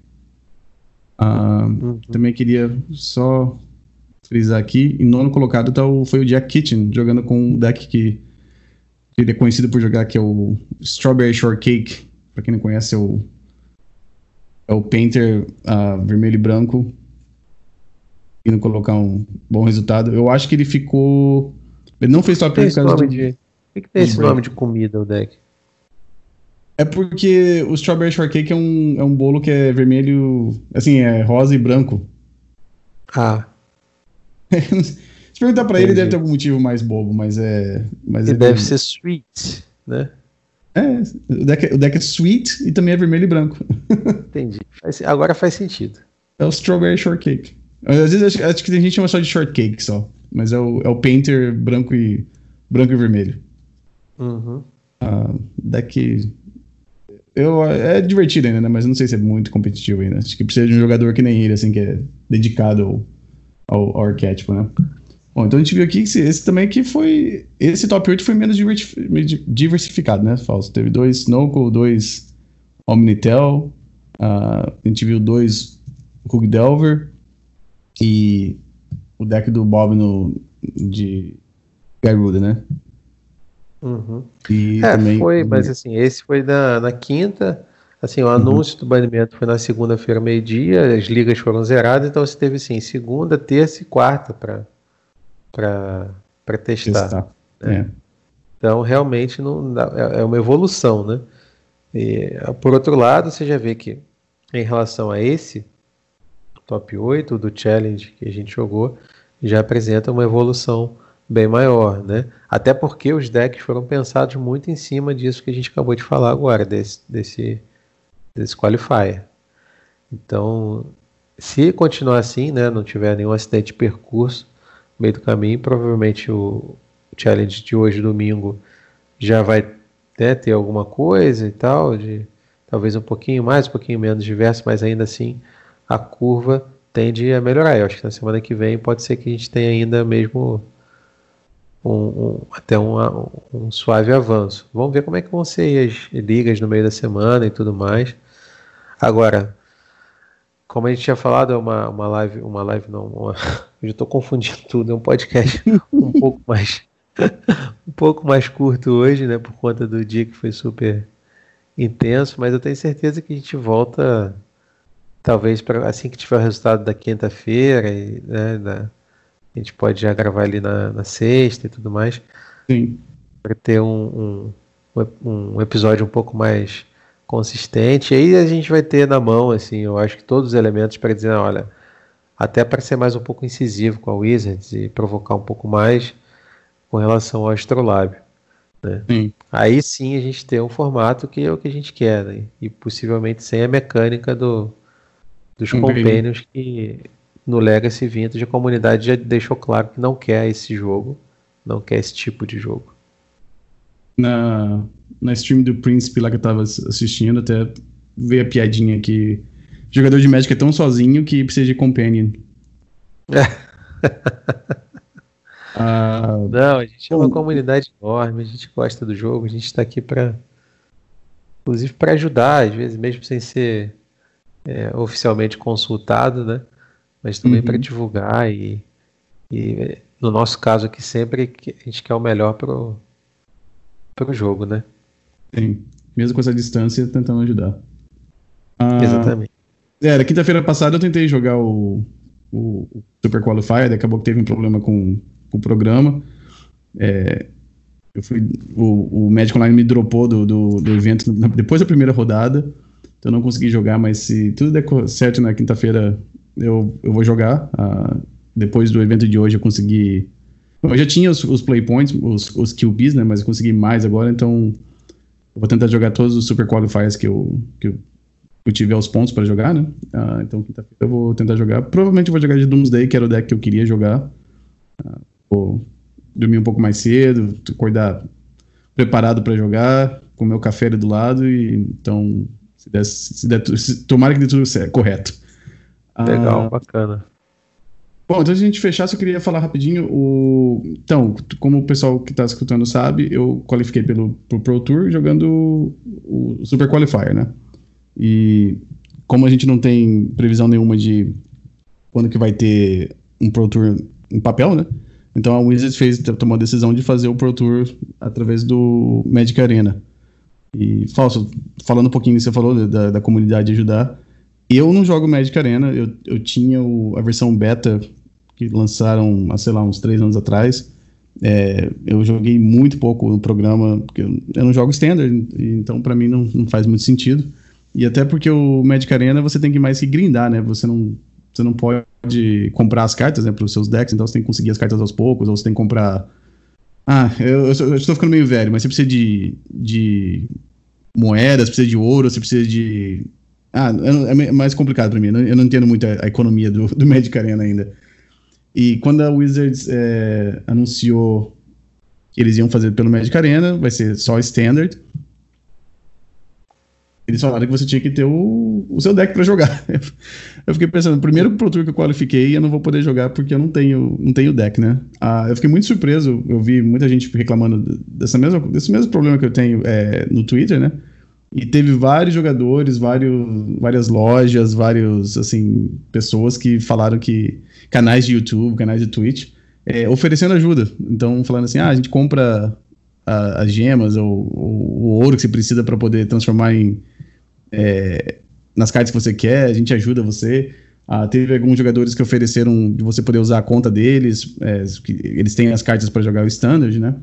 Speaker 1: Uh, uhum. Também queria só frisar aqui, em nono colocado tá o, foi o Jack Kitchen, jogando com um deck que, que ele é conhecido por jogar, que é o Strawberry Shortcake. Pra quem não conhece, é o, é o Painter uh, vermelho e branco. Indo colocar um bom resultado. Eu acho que ele ficou. Ele não fez
Speaker 2: 10 por causa. De... Por que, tem esse nome de comida o deck?
Speaker 1: É porque o Strawberry Shortcake é um, é um bolo que é vermelho, assim, é rosa e branco.
Speaker 2: Ah.
Speaker 1: Se perguntar pra Entendi. ele, deve ter algum motivo mais bobo, mas é. Mas
Speaker 2: e é deve ser sweet, né?
Speaker 1: É, o deck, o deck é sweet e também é vermelho e branco.
Speaker 2: Entendi. Agora faz sentido.
Speaker 1: É o Strawberry Shortcake. Às vezes acho, acho que tem gente que chama só de shortcake só. Mas é o, é o Painter branco e, branco e vermelho.
Speaker 2: Uhum.
Speaker 1: Ah, deck eu, é divertido ainda, né? Mas não sei se é muito competitivo ainda. Acho que precisa de um jogador que nem ele, assim, que é dedicado ao, ao, ao arquétipo, né? Bom, então a gente viu aqui que esse, esse também aqui foi. Esse top 8 foi menos diversificado, né? Falso. Teve dois Snorkel, dois Omnitel. Uh, a gente viu dois Hug Delver. E o deck do Bob no, de Garuda, né?
Speaker 2: Uhum. E é, também... foi, mas assim, esse foi na, na quinta. Assim, o anúncio do banimento foi na segunda-feira, meio-dia, as ligas foram zeradas, então você teve assim, segunda, terça e quarta para testar. testar. Né? É. Então, realmente, não dá, é, é uma evolução, né? E, por outro lado, você já vê que em relação a esse top 8 do challenge que a gente jogou, já apresenta uma evolução bem maior, né? Até porque os decks foram pensados muito em cima disso que a gente acabou de falar agora, desse, desse, desse qualifier. Então, se continuar assim, né, não tiver nenhum acidente de percurso meio do caminho, provavelmente o challenge de hoje, domingo, já vai né, ter alguma coisa e tal, de talvez um pouquinho mais, um pouquinho menos diverso, mas ainda assim a curva tende a melhorar. Eu acho que na semana que vem pode ser que a gente tenha ainda mesmo um, um, até um, um, suave avanço. Vamos ver como é que vão ser as ligas no meio da semana e tudo mais. Agora, como a gente tinha falado, é uma, uma live, uma live não, uma, eu estou confundindo tudo, é um podcast um pouco mais um pouco mais curto hoje, né, por conta do dia que foi super intenso, mas eu tenho certeza que a gente volta talvez para assim que tiver o resultado da quinta-feira né, da, a gente pode já gravar ali na, na sexta e tudo mais.
Speaker 1: Sim.
Speaker 2: Para ter um, um, um, episódio um pouco mais consistente. E aí a gente vai ter na mão, assim, eu acho que todos os elementos para dizer, olha, até para ser mais um pouco incisivo com a Wizards e provocar um pouco mais com relação ao Astrolab. Né? Sim. Aí sim a gente tem um formato que é o que a gente quer, né? E possivelmente sem a mecânica do, dos um companions que no Legacy Vintage a comunidade já deixou claro que não quer esse jogo, não quer esse tipo de jogo.
Speaker 1: Na, na stream do Príncipe lá que eu tava assistindo, até veio a piadinha que jogador de Magic é tão sozinho que precisa de companion.
Speaker 2: ah, não, a gente é uma comunidade enorme, a gente gosta do jogo, a gente está aqui para inclusive para ajudar, às vezes mesmo sem ser é, oficialmente consultado, né? mas também uhum. para divulgar e, e, no nosso caso aqui sempre a gente quer o melhor para o jogo, né?
Speaker 1: Sim, mesmo com essa distância, tentando ajudar.
Speaker 2: Ah, Exatamente.
Speaker 1: É, quinta-feira passada eu tentei jogar o, o, Super Qualifier, acabou que teve um problema com, com o programa. É, eu fui, o, o Magic Online me dropou do, do, do evento depois da primeira rodada, então eu não consegui jogar, mas se tudo der certo na quinta-feira eu, eu vou jogar. Uh, depois do evento de hoje eu consegui. Eu já tinha os, os playpoints, os, os QBs, né? Mas eu consegui mais agora, então eu vou tentar jogar todos os super qualifiers que eu, que eu, eu tive aos pontos para jogar, né? Uh, então quinta-feira eu vou tentar jogar. Provavelmente eu vou jogar de Doomsday, que era o deck que eu queria jogar. Uh, vou dormir um pouco mais cedo, acordar preparado para jogar, com meu café ali do lado e então se der, se der, se, tomara que dê tudo certo, correto.
Speaker 2: Legal, ah, bacana.
Speaker 1: Bom, então a gente fechar, só queria falar rapidinho. O... Então, como o pessoal que está escutando sabe, eu qualifiquei pelo pro Pro Tour jogando o Super Qualifier, né? E como a gente não tem previsão nenhuma de quando que vai ter um Pro Tour em papel, né? Então a Wizards fez, tomou a decisão de fazer o Pro Tour através do Magic Arena. E, Falso, falando um pouquinho, você falou da, da comunidade ajudar. Eu não jogo Magic Arena, eu, eu tinha o, a versão beta que lançaram, há, sei lá, uns três anos atrás. É, eu joguei muito pouco no programa, porque eu, eu não jogo Standard, então para mim não, não faz muito sentido. E até porque o Magic Arena você tem que mais que grindar, né? Você não, você não pode comprar as cartas né, para os seus decks, então você tem que conseguir as cartas aos poucos, ou você tem que comprar. Ah, eu, eu, estou ficando meio velho, mas você precisa de, de moedas, precisa de ouro, você precisa de ah, é mais complicado para mim. Eu não entendo muito a, a economia do, do Magic Arena ainda. E quando a Wizards é, anunciou que eles iam fazer pelo Magic Arena, vai ser só Standard. Eles falaram que você tinha que ter o, o seu deck para jogar. Eu fiquei pensando, primeiro Pro Tour que eu qualifiquei, eu não vou poder jogar porque eu não tenho, não tenho deck, né? Ah, eu fiquei muito surpreso, eu vi muita gente reclamando dessa mesma, desse mesmo problema que eu tenho é, no Twitter, né? E teve vários jogadores, vários, várias lojas, vários, assim, pessoas que falaram que canais de YouTube, canais de Twitch, é, oferecendo ajuda. Então, falando assim, ah, a gente compra as gemas ou, ou, o ouro que você precisa para poder transformar em, é, nas cartas que você quer, a gente ajuda você. Ah, teve alguns jogadores que ofereceram de você poder usar a conta deles, é, que eles têm as cartas para jogar o Standard, né?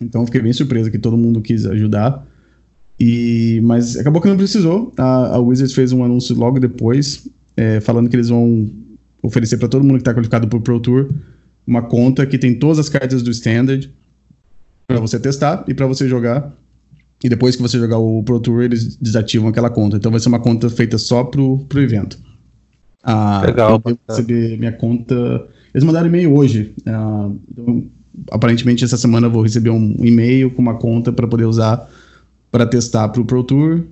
Speaker 1: Então fiquei bem surpreso que todo mundo quis ajudar. E, mas acabou que não precisou. A, a Wizards fez um anúncio logo depois, é, falando que eles vão oferecer para todo mundo que está qualificado para o Pro Tour uma conta que tem todas as cartas do Standard para você testar e para você jogar. E depois que você jogar o Pro Tour, eles desativam aquela conta. Então vai ser uma conta feita só pro, pro evento.
Speaker 2: Ah, Legal.
Speaker 1: Eu receber minha conta. Eles mandaram e-mail hoje. Ah, então, aparentemente essa semana eu vou receber um e-mail com uma conta para poder usar para testar para o Pro Tour,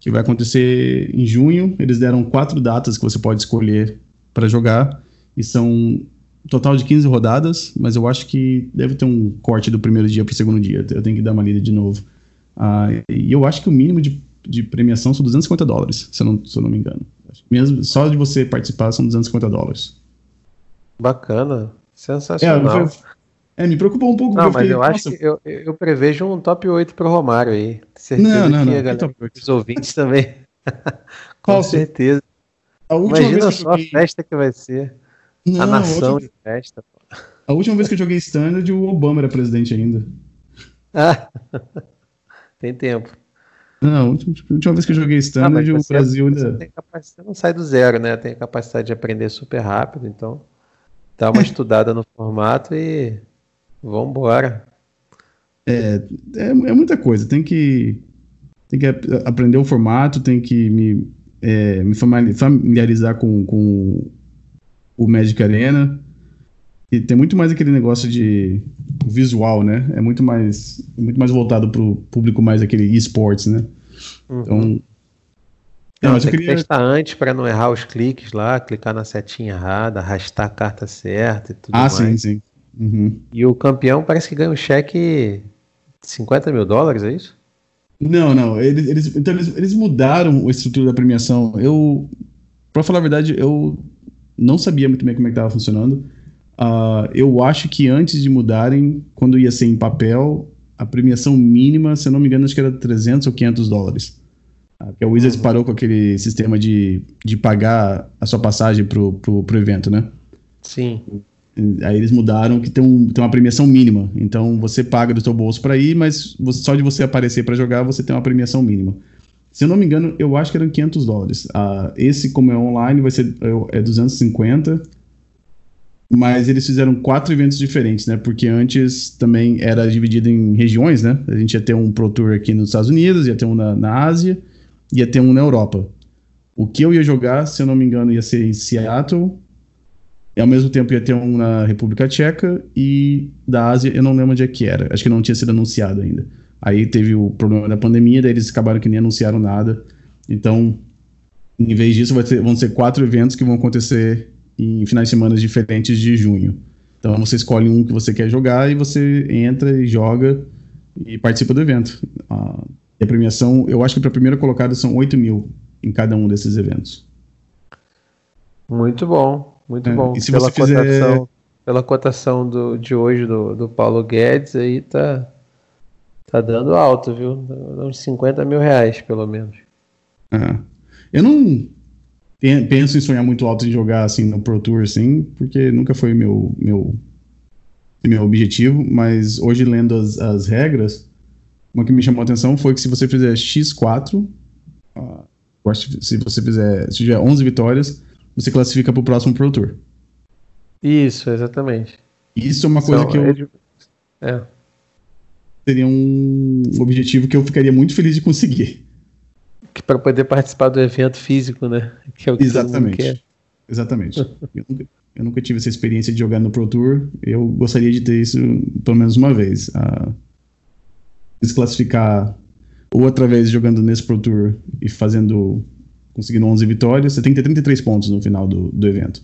Speaker 1: que vai acontecer em junho. Eles deram quatro datas que você pode escolher para jogar e são um total de 15 rodadas, mas eu acho que deve ter um corte do primeiro dia para o segundo dia. Eu tenho que dar uma lida de novo. Ah, e eu acho que o mínimo de, de premiação são 250 dólares, se eu não, se eu não me engano. Mesmo só de você participar são 250 dólares.
Speaker 2: Bacana, sensacional.
Speaker 1: É, foi, é, me preocupou um pouco.
Speaker 2: Não, mas eu acho que eu, eu prevejo um top 8 pro Romário aí. Certeza não, não, que não. Galera, os ouvintes também. Com certeza. Imagina só joguei... a festa que vai ser. Não, a nação outra... de festa.
Speaker 1: A última vez que eu joguei Standard, o Obama era presidente ainda.
Speaker 2: Ah, tem tempo.
Speaker 1: Não, a última vez que eu joguei Standard, ah, o Brasil
Speaker 2: ainda. Você, você não sai do zero, né? Tem a capacidade de aprender super rápido, então dá uma estudada no formato e vambora.
Speaker 1: É, é, é muita coisa. Tem que, tem que aprender o formato, tem que me, é, me familiarizar com, com o Magic Arena. E tem muito mais aquele negócio de visual, né? É muito mais, muito mais voltado para o público mais aquele esportes, né?
Speaker 2: Uhum. Então. Não, não tem queria... que testar antes para não errar os cliques lá, clicar na setinha errada, arrastar a carta certa e tudo
Speaker 1: ah,
Speaker 2: mais.
Speaker 1: Ah, sim, sim. Uhum.
Speaker 2: E o campeão parece que ganha um cheque de 50 mil dólares, é isso?
Speaker 1: Não, não. Eles, eles, então eles, eles mudaram a estrutura da premiação. Eu, para falar a verdade, eu não sabia muito bem como é que estava funcionando. Uh, eu acho que antes de mudarem, quando ia ser em papel, a premiação mínima, se eu não me engano, acho que era 300 ou 500 dólares. Uh, que a Wizards uhum. parou com aquele sistema de, de pagar a sua passagem pro, pro, pro evento, né?
Speaker 2: Sim.
Speaker 1: Aí eles mudaram que tem, um, tem uma premiação mínima. Então você paga do seu bolso para ir, mas você, só de você aparecer para jogar você tem uma premiação mínima. Se eu não me engano, eu acho que eram 500 dólares. Uh, esse, como é online, vai ser é 250. Mas eles fizeram quatro eventos diferentes, né? Porque antes também era dividido em regiões, né? A gente ia ter um Pro Tour aqui nos Estados Unidos, ia ter um na, na Ásia, ia ter um na Europa. O que eu ia jogar, se eu não me engano, ia ser em Seattle, e ao mesmo tempo ia ter um na República Tcheca e da Ásia, eu não lembro onde é que era. Acho que não tinha sido anunciado ainda. Aí teve o problema da pandemia, daí eles acabaram que nem anunciaram nada. Então, em vez disso, ter, vão ser quatro eventos que vão acontecer em finais de semana diferentes de junho. Então você escolhe um que você quer jogar e você entra e joga e participa do evento. a premiação, eu acho que para a primeira colocada são 8 mil em cada um desses eventos.
Speaker 2: Muito bom. Muito é, bom.
Speaker 1: E se pela você cotação, fizer...
Speaker 2: pela cotação do, de hoje do, do Paulo Guedes, aí tá, tá dando alto, viu? Uns 50 mil reais, pelo menos.
Speaker 1: É. Eu não penso em sonhar muito alto em jogar assim no Pro Tour, assim, porque nunca foi meu, meu, meu objetivo, mas hoje lendo as, as regras, uma que me chamou a atenção foi que se você fizer X4, uh, se você fizer, se tiver 11 vitórias, você classifica para o próximo Pro Tour.
Speaker 2: Isso, exatamente.
Speaker 1: Isso é uma coisa que eu.
Speaker 2: É, é.
Speaker 1: Seria um objetivo que eu ficaria muito feliz de conseguir.
Speaker 2: Para poder participar do evento físico, né? Que é o que
Speaker 1: Exatamente. Exatamente. eu, nunca, eu, nunca, tive essa experiência de jogar no Pro Tour. Eu gostaria de ter isso pelo menos uma vez. Desclassificar ou através de jogando nesse Pro Tour e fazendo conseguindo 11 vitórias, você tem que ter 33 pontos no final do, do evento.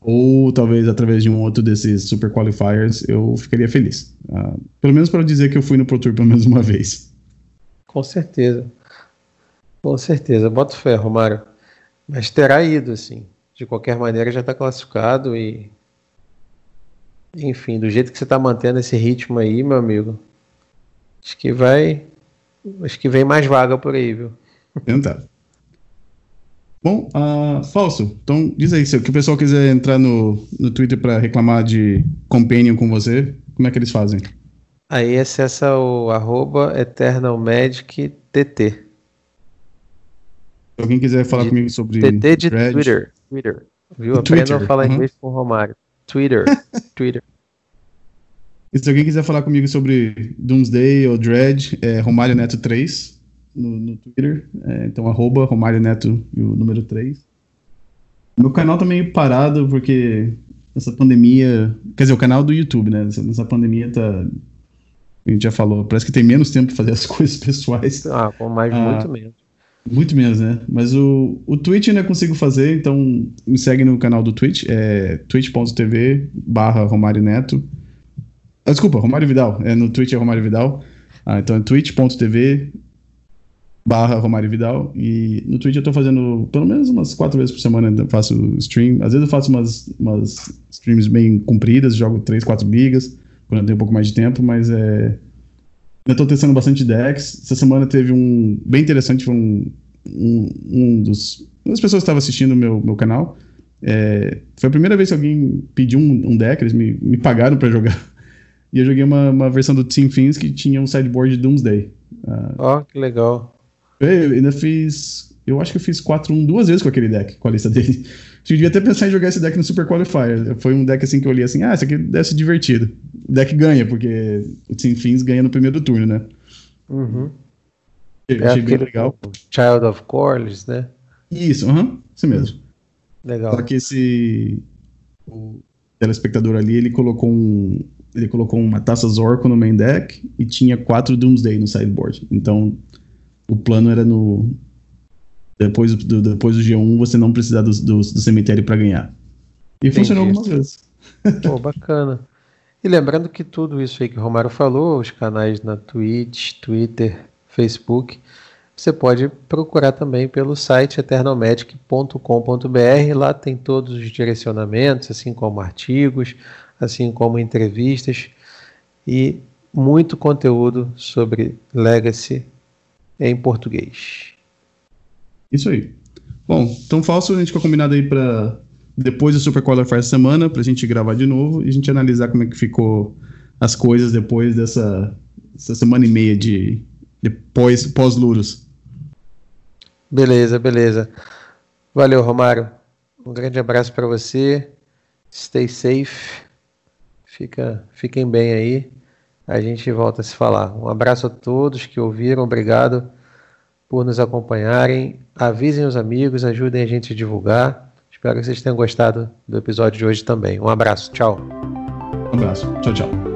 Speaker 1: Ou talvez através de um outro desses super qualifiers, eu ficaria feliz. Uh, pelo menos para dizer que eu fui no Pro Tour pelo menos uma vez.
Speaker 2: Com certeza. Com certeza. Boto fé, Romário. Mas terá ido, assim. De qualquer maneira, já está classificado e. Enfim, do jeito que você está mantendo esse ritmo aí, meu amigo. Acho que vai. Acho que vem mais vaga por aí, viu?
Speaker 1: Tentar. Bom, uh, Falso, então diz aí, se o pessoal quiser entrar no, no Twitter para reclamar de Companion com você, como é que eles fazem?
Speaker 2: Aí acessa o arroba eternalmagictt. Se
Speaker 1: alguém quiser falar de, comigo sobre.
Speaker 2: TT de Red, Twitter. Twitter. Viu? Aprenda a falar uhum. inglês com o Romário. Twitter. Twitter.
Speaker 1: E se alguém quiser falar comigo sobre Doomsday ou Dread, é Romário Neto 3 no, no Twitter. É, então, arroba Romário Neto e o número 3. Meu canal tá meio parado porque essa pandemia. Quer dizer, o canal do YouTube, né? Essa, essa pandemia tá. A gente já falou, parece que tem menos tempo pra fazer as coisas pessoais.
Speaker 2: Ah, mais ah, muito menos.
Speaker 1: Muito menos, né? Mas o, o Twitch ainda consigo fazer, então me segue no canal do Twitch, é twitch.tv barra Romário Neto. Ah, desculpa, Romário Vidal. É, no Twitch é Romário Vidal. Ah, então é twitch.tv barra Romário Vidal. E no Twitch eu tô fazendo pelo menos umas quatro vezes por semana eu faço stream. Às vezes eu faço umas, umas streams bem compridas, jogo três, quatro ligas, quando eu tenho um pouco mais de tempo, mas é. Ainda tô testando bastante decks. Essa semana teve um. Bem interessante, foi um. Um, um dos. Uma das pessoas que estava assistindo o meu, meu canal. É, foi a primeira vez que alguém pediu um, um deck, eles me, me pagaram para jogar. E eu joguei uma, uma versão do Team Fins que tinha um sideboard de Doomsday.
Speaker 2: Ah, Ó, uh, oh, que legal.
Speaker 1: Eu ainda fiz. Eu acho que eu fiz 4-1 duas vezes com aquele deck, com a lista dele. Eu devia até pensar em jogar esse deck no Super Qualifier. Foi um deck assim que eu olhei assim, ah, esse aqui deve ser divertido. O deck ganha, porque o Team Fins ganha no primeiro turno, né?
Speaker 2: Uhum. Eu é achei bem legal. Child of Corliss, né?
Speaker 1: Isso, uhum, isso mesmo.
Speaker 2: Legal.
Speaker 1: Só que esse. O telespectador ali, ele colocou um. Ele colocou uma taça Zorco no main deck e tinha quatro Doomsday no sideboard. Então, o plano era no. Depois do, depois do G1 você não precisar do, do, do cemitério para ganhar. E Entendi. funcionou algumas vezes.
Speaker 2: Pô, bacana. E lembrando que tudo isso aí que o Romário falou, os canais na Twitch, Twitter, Facebook, você pode procurar também pelo site eternalmagic.com.br. Lá tem todos os direcionamentos, assim como artigos, assim como entrevistas e muito conteúdo sobre Legacy em português.
Speaker 1: Isso aí. Bom, então falso, a gente ficou combinado aí para depois do Super Qualifier essa semana, para a gente gravar de novo e a gente analisar como é que ficou as coisas depois dessa, dessa semana e meia de, de pós, pós-Luros.
Speaker 2: Beleza, beleza. Valeu, Romário. Um grande abraço para você. Stay safe. Fica, fiquem bem aí a gente volta a se falar. Um abraço a todos que ouviram, obrigado por nos acompanharem. Avisem os amigos, ajudem a gente a divulgar. Espero que vocês tenham gostado do episódio de hoje também. Um abraço, tchau.
Speaker 1: Um abraço, tchau, tchau.